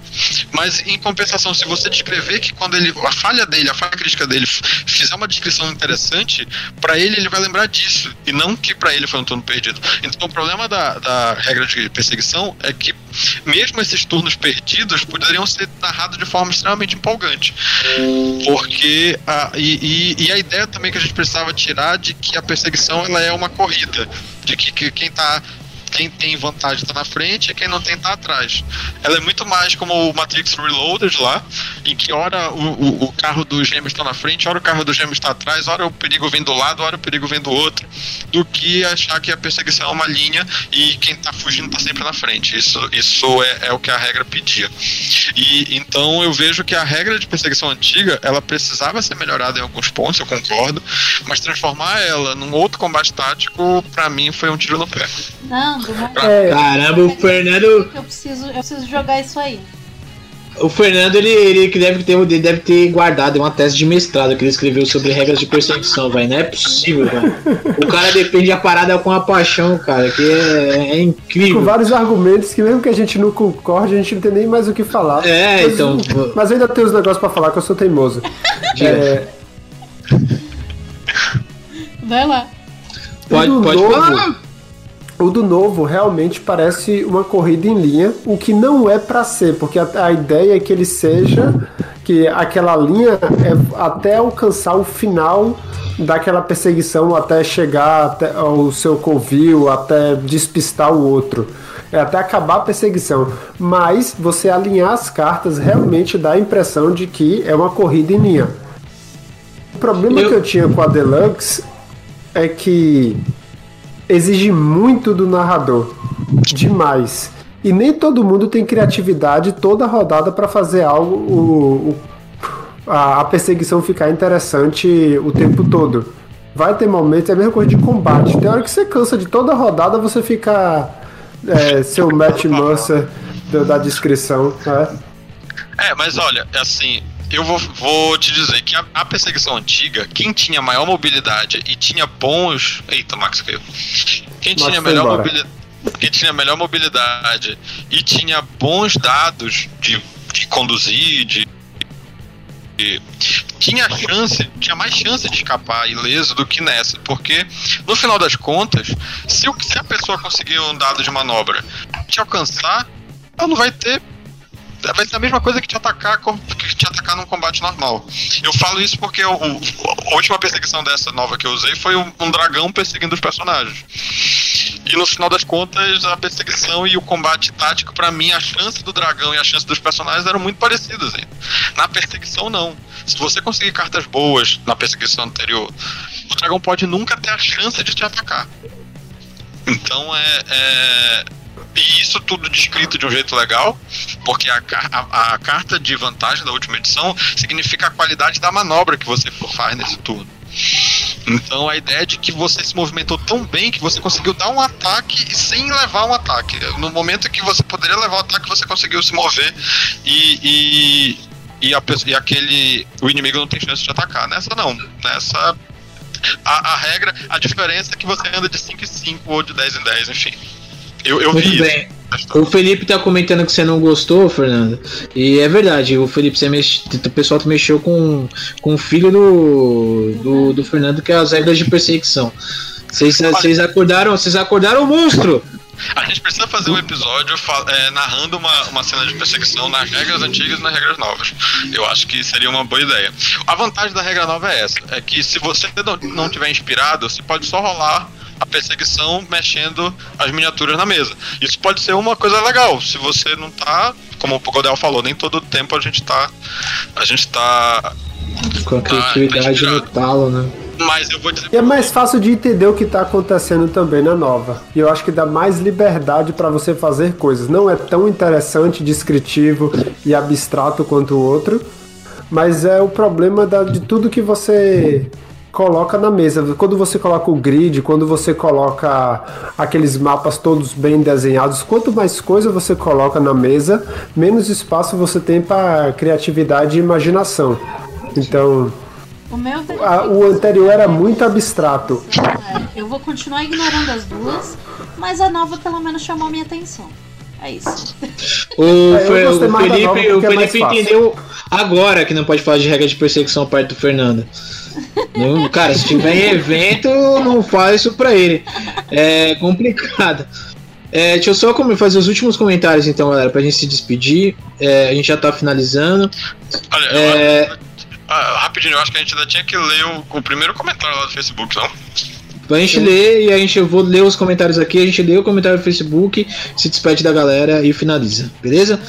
Mas em compensação, se você descrever que quando ele a falha dele, a falha crítica dele fizer uma descrição interessante, para ele ele vai lembrar disso e não que para ele foi um turno perdido. Então o problema da, da regra de perseguição é que mesmo esses turnos perdidos poderiam ser narrados de forma extremamente empolgante. Porque a, e, e- e a ideia também que a gente precisava tirar de que a perseguição ela é uma corrida, de que, que quem tá quem tem vantagem tá na frente e quem não tem tá atrás. Ela é muito mais como o Matrix Reloaded lá, em que hora o, o, o carro dos gêmeos está na frente, hora o carro dos gêmeos está atrás, hora o perigo vem do lado, hora o perigo vem do outro, do que achar que a perseguição é uma linha e quem tá fugindo tá sempre na frente. Isso, isso é, é o que a regra pedia. E então eu vejo que a regra de perseguição antiga, ela precisava ser melhorada em alguns pontos, eu concordo, mas transformar ela num outro combate tático, pra mim, foi um tiro no pé.
Nando, vamos
É,
Caramba, o Fernando.
eu preciso, eu preciso jogar isso aí.
O Fernando, ele, ele que deve ter, ele deve ter guardado uma tese de mestrado que ele escreveu sobre regras de perseguição, velho. Não é possível, velho. O cara defende a parada com a paixão, cara, que é, é
com
incrível.
vários argumentos que mesmo que a gente não concorde, a gente não tem nem mais o que falar.
É,
Mas-
então.
Mas eu ainda tenho os negócios pra falar que eu sou teimoso. É,
Vai lá.
Pode, pode falar.
O do novo realmente parece uma corrida em linha, o que não é pra ser, porque a, a ideia é que ele seja que aquela linha é até alcançar o final daquela perseguição, até chegar até ao seu covil, até despistar o outro. É até acabar a perseguição. Mas você alinhar as cartas realmente dá a impressão de que é uma corrida em linha. O problema
Eu-
que eu tinha com a Deluxe é que exige muito do narrador. Demais. E nem todo mundo tem criatividade toda rodada para fazer algo, o, o- a, a perseguição ficar interessante o tempo todo. Vai ter momentos, é a mesma coisa de combate. Tem hora que você cansa de toda rodada, você fica é, seu Matt Mercer da, da descrição. né?
É, mas olha, assim, eu vou, vou te dizer que a, a perseguição antiga, quem tinha maior mobilidade e tinha bons. Eita, Max caiu. Quem
Max
tinha melhor mobilidade. Quem tinha melhor mobilidade e tinha bons dados de, de conduzir, de, de- tinha chance, tinha mais chance de escapar ileso do que nessa, porque no final das contas, se, o, se a pessoa conseguir um dado de manobra te alcançar, ela não vai ter vai ser a mesma coisa que te atacar que te atacar num combate normal. Eu falo isso porque o- a última perseguição dessa nova que eu usei foi um, um dragão perseguindo os personagens. E no final das contas, a perseguição e o combate tático, pra mim, a chance do dragão e a chance dos personagens eram muito parecidas. Hein? Na perseguição, não. Se você conseguir cartas boas na perseguição anterior, o dragão pode nunca ter a chance de te atacar. Então é. é- E isso tudo descrito de um jeito legal, porque a, a- a carta de vantagem da última edição significa a qualidade da manobra que você faz nesse turno. Então a ideia é de que você se movimentou tão bem que você conseguiu dar um ataque sem levar um ataque. No momento em que você poderia levar o ataque, você conseguiu se mover e. e e, a e aquele. O inimigo não tem chance de atacar. Nessa não. Nessa. A, a regra, a diferença é que você anda de 5 em 5 ou de 10 em 10, enfim. Eu, eu
Muito
vi isso.
bem. O Felipe tá comentando que você não gostou, Fernando. E é verdade, o Felipe, você mex... o pessoal mexeu com, com o filho do, do, do Fernando, que é as regras de perseguição. Vocês, vocês acordaram, vocês acordaram o monstro!
A gente precisa fazer um episódio fa- é, narrando uma, uma cena de perseguição nas regras antigas e nas regras novas. Eu acho que seria uma boa ideia. A vantagem da regra nova é essa: é que se você não, não tiver inspirado, você pode só rolar a perseguição mexendo as miniaturas na mesa. Isso pode ser uma coisa legal. Se você não tá, como o Godel falou, nem todo tempo a gente tá. A gente tá.
Com a criatividade no talo, né?
Mas eu vou dizer.
E é mais fácil de entender o que está acontecendo também na nova. E eu acho que dá mais liberdade para você fazer coisas. Não é tão interessante, descritivo e abstrato quanto o outro, mas é o problema da- de tudo que você coloca na mesa. Quando você coloca o grid, quando você coloca aqueles mapas todos bem desenhados, quanto mais coisa você coloca na mesa, menos espaço você tem para criatividade e imaginação. Então,
O meu
a- o anterior era muito abstrato.
É, eu vou continuar ignorando as duas, mas a nova pelo menos chamou minha atenção. É isso.
O,
É,
o Felipe, o
é
Felipe
fácil.
entendeu agora que não pode falar de regra de perseguição perto do Fernando. Não, cara, se tiver em evento, não fala isso pra ele. É complicado. É, deixa eu só fazer os últimos comentários então, galera, pra gente se despedir. É, a gente já tá finalizando.
Olha, eu-
É,
ah, rapidinho, eu acho que a gente ainda tinha que ler o, o primeiro comentário lá do Facebook, não?
a gente lê e a gente eu vou ler os comentários aqui, a gente lê o comentário do Facebook, se despede da galera e finaliza, beleza?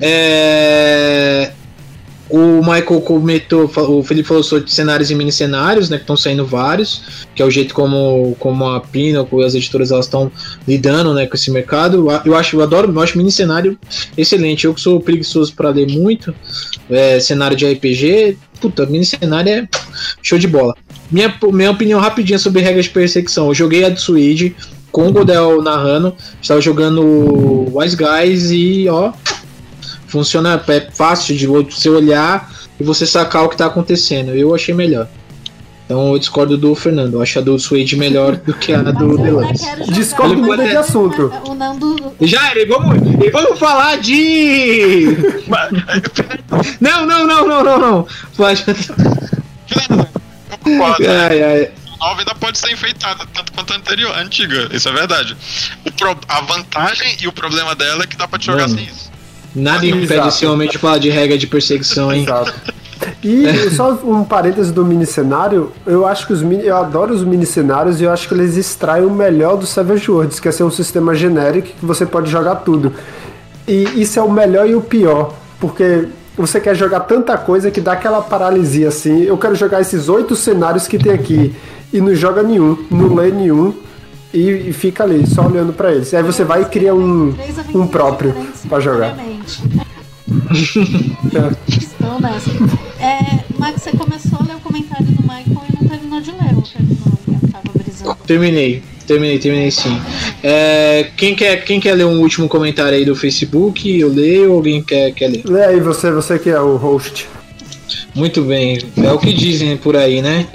É, O Michael comentou, o Felipe falou sobre cenários e mini-cenários, né? Que estão saindo vários, que é o jeito como, como a Pinnacle e as editoras elas estão lidando né, com esse mercado. Eu acho, eu adoro, eu acho mini-cenário excelente. Eu que sou preguiçoso para ler muito, é, cenário de RPG, puta, mini-cenário é show de bola. Minha, minha opinião rapidinha sobre regras de perseguição. Eu joguei a do Swede com o Godel narrando, estava jogando Wise Guys e ó, funciona é fácil de você olhar e você sacar o que tá acontecendo. Eu achei melhor. Então eu discordo do Fernando. Eu acho a do Suede melhor do que a
Mas
do Deluxe.
Discordo
muito de
assunto.
O Nando.
Já, e vamos, e vamos falar de. Não, não, não, não, não, não. Pode. Ai, ai.
A nova ainda pode ser enfeitada, tanto quanto a anterior, a antiga. Isso é verdade. O pro- a vantagem e o problema dela é que dá pra te jogar
Mano.
sem isso.
Nada impede
Exato.
esse homem de falar de regra de perseguição, hein?
Exato. E só um parêntese do mini cenário, eu acho que os mini, eu adoro os mini cenários e eu acho que eles extraem o melhor do Savage Worlds, que é ser um sistema genérico que você pode jogar tudo. E isso é o melhor e o pior, porque você quer jogar tanta coisa que dá aquela paralisia assim. Eu quero jogar esses oito cenários que tem aqui e não joga nenhum, não lê nenhum e, e fica ali só olhando pra eles. Aí você vai e cria um, um próprio pra jogar.
Estou nessa. É, Max, você começou a ler o comentário do Michael e não terminou de ler. Terminou? Eu tava brisando.
Terminei, terminei, terminei sim. É, quem, quer, quem quer ler um último comentário aí do Facebook? Eu leio ou alguém quer, quer ler?
Lê aí você, você que é o host.
Muito bem, é o que dizem por aí, né?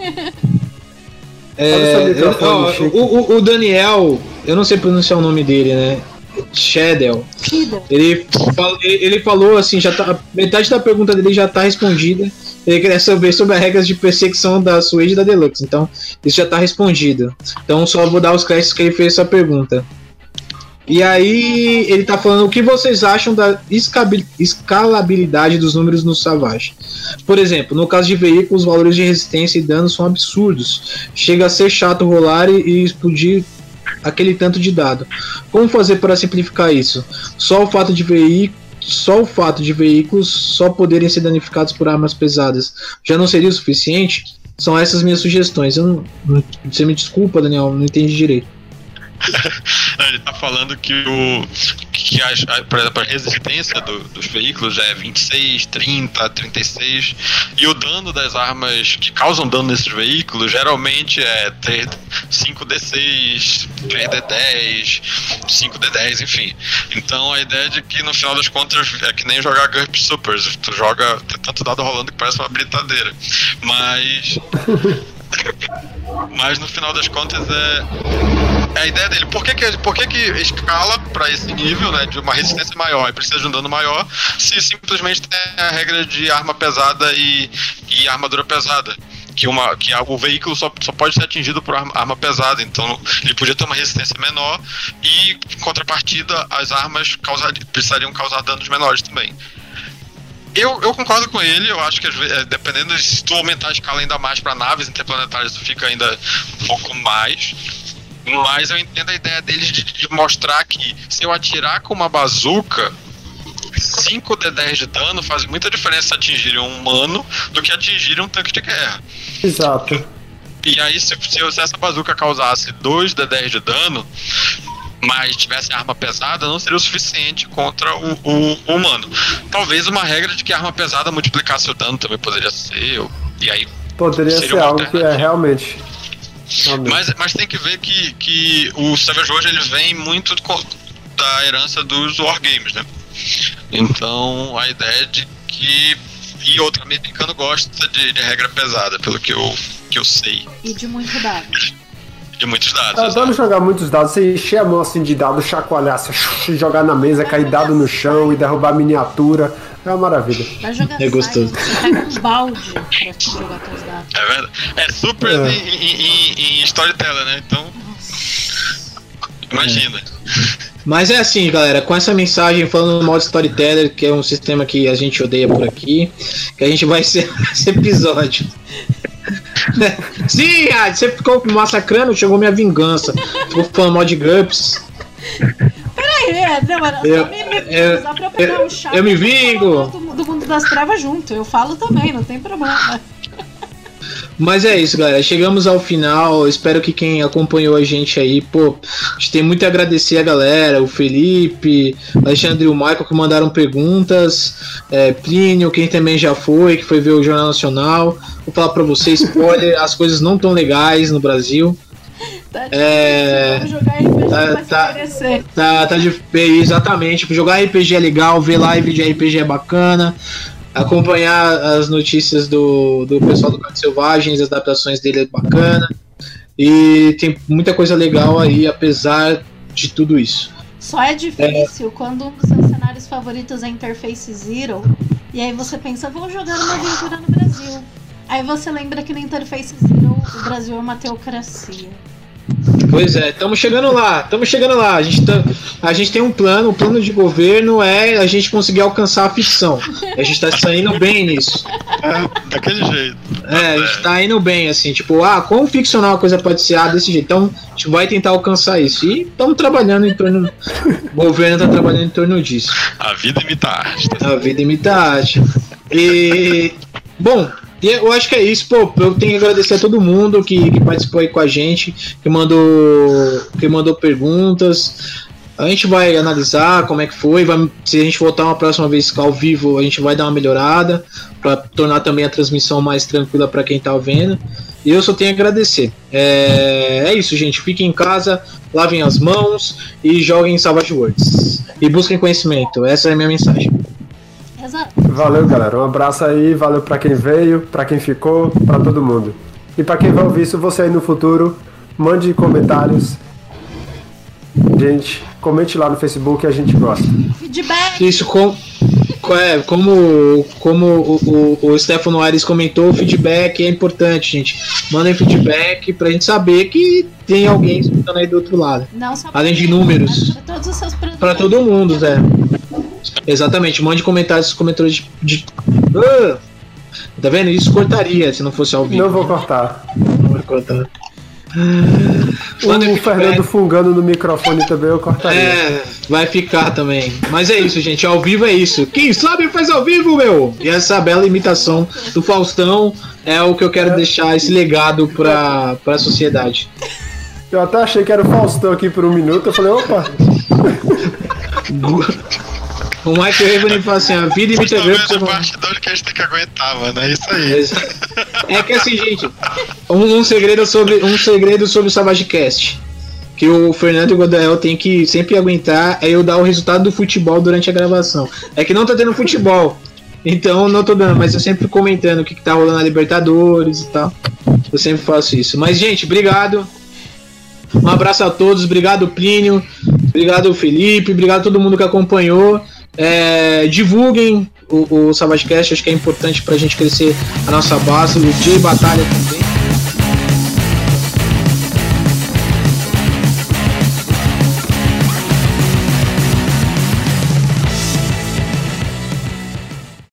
É, eu, ó, o, o, o, Daniel, eu não sei pronunciar o nome dele, né? Shadow. Ele, ele falou assim, já tá, metade da pergunta dele já tá respondida. Ele queria saber sobre as regras de perseguição da Suede e da Deluxe. Então, isso já tá respondido. Então, só vou dar os créditos que ele fez essa pergunta. E aí ele tá falando o que vocês acham da escalabilidade dos números no Savage. Por exemplo, no caso de veículos, os valores de resistência e dano são absurdos. Chega a ser chato rolar e explodir aquele tanto de dado. Como fazer para simplificar isso? Só o fato de veículos só o fato de veículos só poderem ser danificados por armas pesadas já não seria o suficiente? São essas minhas sugestões. Não, você me desculpa, Daniel, não entendi direito.
Ele tá falando que o que a, a, por exemplo, a resistência do, dos veículos é 26, 30, 36 e o dano das armas que causam dano nesses veículos geralmente é 3, 5d6, 3d10, 5d10, enfim. Então a ideia é de que no final das contas é que nem jogar GURP Supers, tu joga tem tanto dado rolando que parece uma brincadeira. Mas mas no final das contas é, é a ideia dele. Por que, que, por que, que escala para esse nível, né, de uma resistência maior e precisa de um dano maior, se simplesmente tem a regra de arma pesada e, e armadura pesada? que, uma, que o veículo só, só pode ser atingido por arma, arma, pesada, então ele podia ter uma resistência menor e, em contrapartida, as armas causar, precisariam causar danos menores também. Eu, eu concordo com ele, eu acho que é, dependendo de se tu aumentar a escala ainda mais para naves interplanetárias, tu fica ainda um pouco mais. Mas eu entendo a ideia deles de, de mostrar que se eu atirar com uma bazuca, 5 de 10 de dano faz muita diferença atingir um humano do que atingir um tanque de guerra.
Exato.
E aí, se, se essa bazuca causasse 2 de 10 de dano, mas tivesse arma pesada, não seria o suficiente contra o, o, o, humano. Talvez uma regra de que arma pesada multiplicasse o dano também poderia ser, e aí.
Poderia ser algo que é realmente.
Mas, mas tem que ver que, que o Savage hoje ele vem muito da herança dos wargames, né? Então a ideia de que. E outro americano gosta de, de regra pesada, pelo que eu, que eu sei.
E de muito dado
de muitos dados.
Eu adoro jogar muitos dados, você encher a mão assim de dados, chacoalhar, você jogar na mesa, cair dado no chão e derrubar miniatura. É uma maravilha.
Vai jogar é gostoso. Você pega um balde pra jogar teus dados.
É verdade. É super é. Em, em, em, storyteller, né? Então. Imagina. É.
Mas é assim, galera, com essa mensagem falando do modo storyteller, que é um sistema que a gente odeia por aqui, que a gente vai ser esse episódio. Sim, Ad, você ficou massacrando, chegou minha vingança. Ficou falando mal de GURPS.
Peraí, é, não, mano, eu, me, me, eu, pra eu um.
Eu me vingo!
Do, do mundo das trevas junto, eu falo também, não tem problema.
Mas é isso, galera. Chegamos ao final. Espero que quem acompanhou a gente aí, pô, a gente tem muito a agradecer a galera, o Felipe, Alexandre e o Michael que mandaram perguntas, é, Plínio, quem também já foi, que foi ver o Jornal Nacional. Vou falar pra vocês, spoiler, as coisas não tão legais no Brasil.
Tá é, jogar RPG tá, tá,
tá, tá de, exatamente. Jogar RPG é legal, ver live de RPG é bacana acompanhar as notícias do, do pessoal do Canto Selvagens, as adaptações dele é bacana. E tem muita coisa legal aí, apesar de tudo isso.
Só é difícil é. quando um dos seus cenários favoritos é Interface Zero. E aí você pensa, vou jogar uma aventura no Brasil. Aí você lembra que no Interface Zero o Brasil é uma teocracia.
Pois é, estamos chegando lá, estamos chegando lá. A gente, tá, a gente tem um plano, o plano de governo é a gente conseguir alcançar a ficção. A gente está saindo bem nisso.
É, daquele jeito.
É, a gente está indo bem, assim, tipo, ah, quão ficcional a coisa pode ser ah, desse jeito. Então, a gente vai tentar alcançar isso. E estamos trabalhando em torno. O governo está trabalhando em torno disso.
A vida imita a arte.
A vida imita a arte. E. Bom, e eu acho que é isso, pô. Eu tenho que agradecer a todo mundo que, que participou aí com a gente, que mandou, que mandou perguntas. A gente vai analisar como é que foi. Vai, se a gente voltar uma próxima vez ao vivo, a gente vai dar uma melhorada para tornar também a transmissão mais tranquila para quem tá vendo. E eu só tenho a agradecer. É, é isso, gente. Fiquem em casa, lavem as mãos e joguem Savage Worlds. E busquem conhecimento. Essa é a minha mensagem.
Exato.
Valeu, galera. Um abraço aí, valeu pra quem veio, pra quem ficou, pra todo mundo. E pra quem vai ouvir isso, você aí no futuro, mande comentários. Gente, comente lá no Facebook, a gente gosta.
Feedback.
Isso com, co- é, como, como o, o, o Stefano Ares comentou, o feedback é importante, gente. Mandem feedback pra gente saber que tem alguém escutando aí do outro lado.
Não só
Além de números.
Pra todos os seus produtos.
Pra todo mundo, Zé. Exatamente, mande comentários, comentários de. de- Ah! tá vendo? Isso cortaria se não fosse ao vivo.
Não vou cortar.
Não vai cortar.
O
Mandem feedback.
Fernando fungando no microfone também eu cortaria.
É, vai ficar também. Mas é isso, gente. Ao vivo é isso. Quem sabe faz ao vivo, meu! E essa bela imitação do Faustão é o que eu quero deixar esse legado pra, pra sociedade.
Eu até achei que era o Faustão aqui por um minuto, eu falei, opa,
O Michael Raven fala assim: a vida imita
talvez
ver
a parte dor que a gente tem que aguentar, mano. É isso aí.
É que assim, gente, um, um segredo sobre um segredo sobre o SavageCast. Que o Fernando Godael tem que sempre aguentar é eu dar o resultado do futebol durante a gravação. É que não tá tendo futebol. Então não tô dando, mas eu sempre comentando o que, que tá rolando na Libertadores e tal. Eu sempre faço isso. Mas, gente, obrigado. Um abraço a todos, obrigado Plínio, obrigado Felipe, obrigado a todo mundo que acompanhou. É, divulguem o, o SavageCast, acho que é importante pra gente crescer a nossa base. O Jay Batalha também.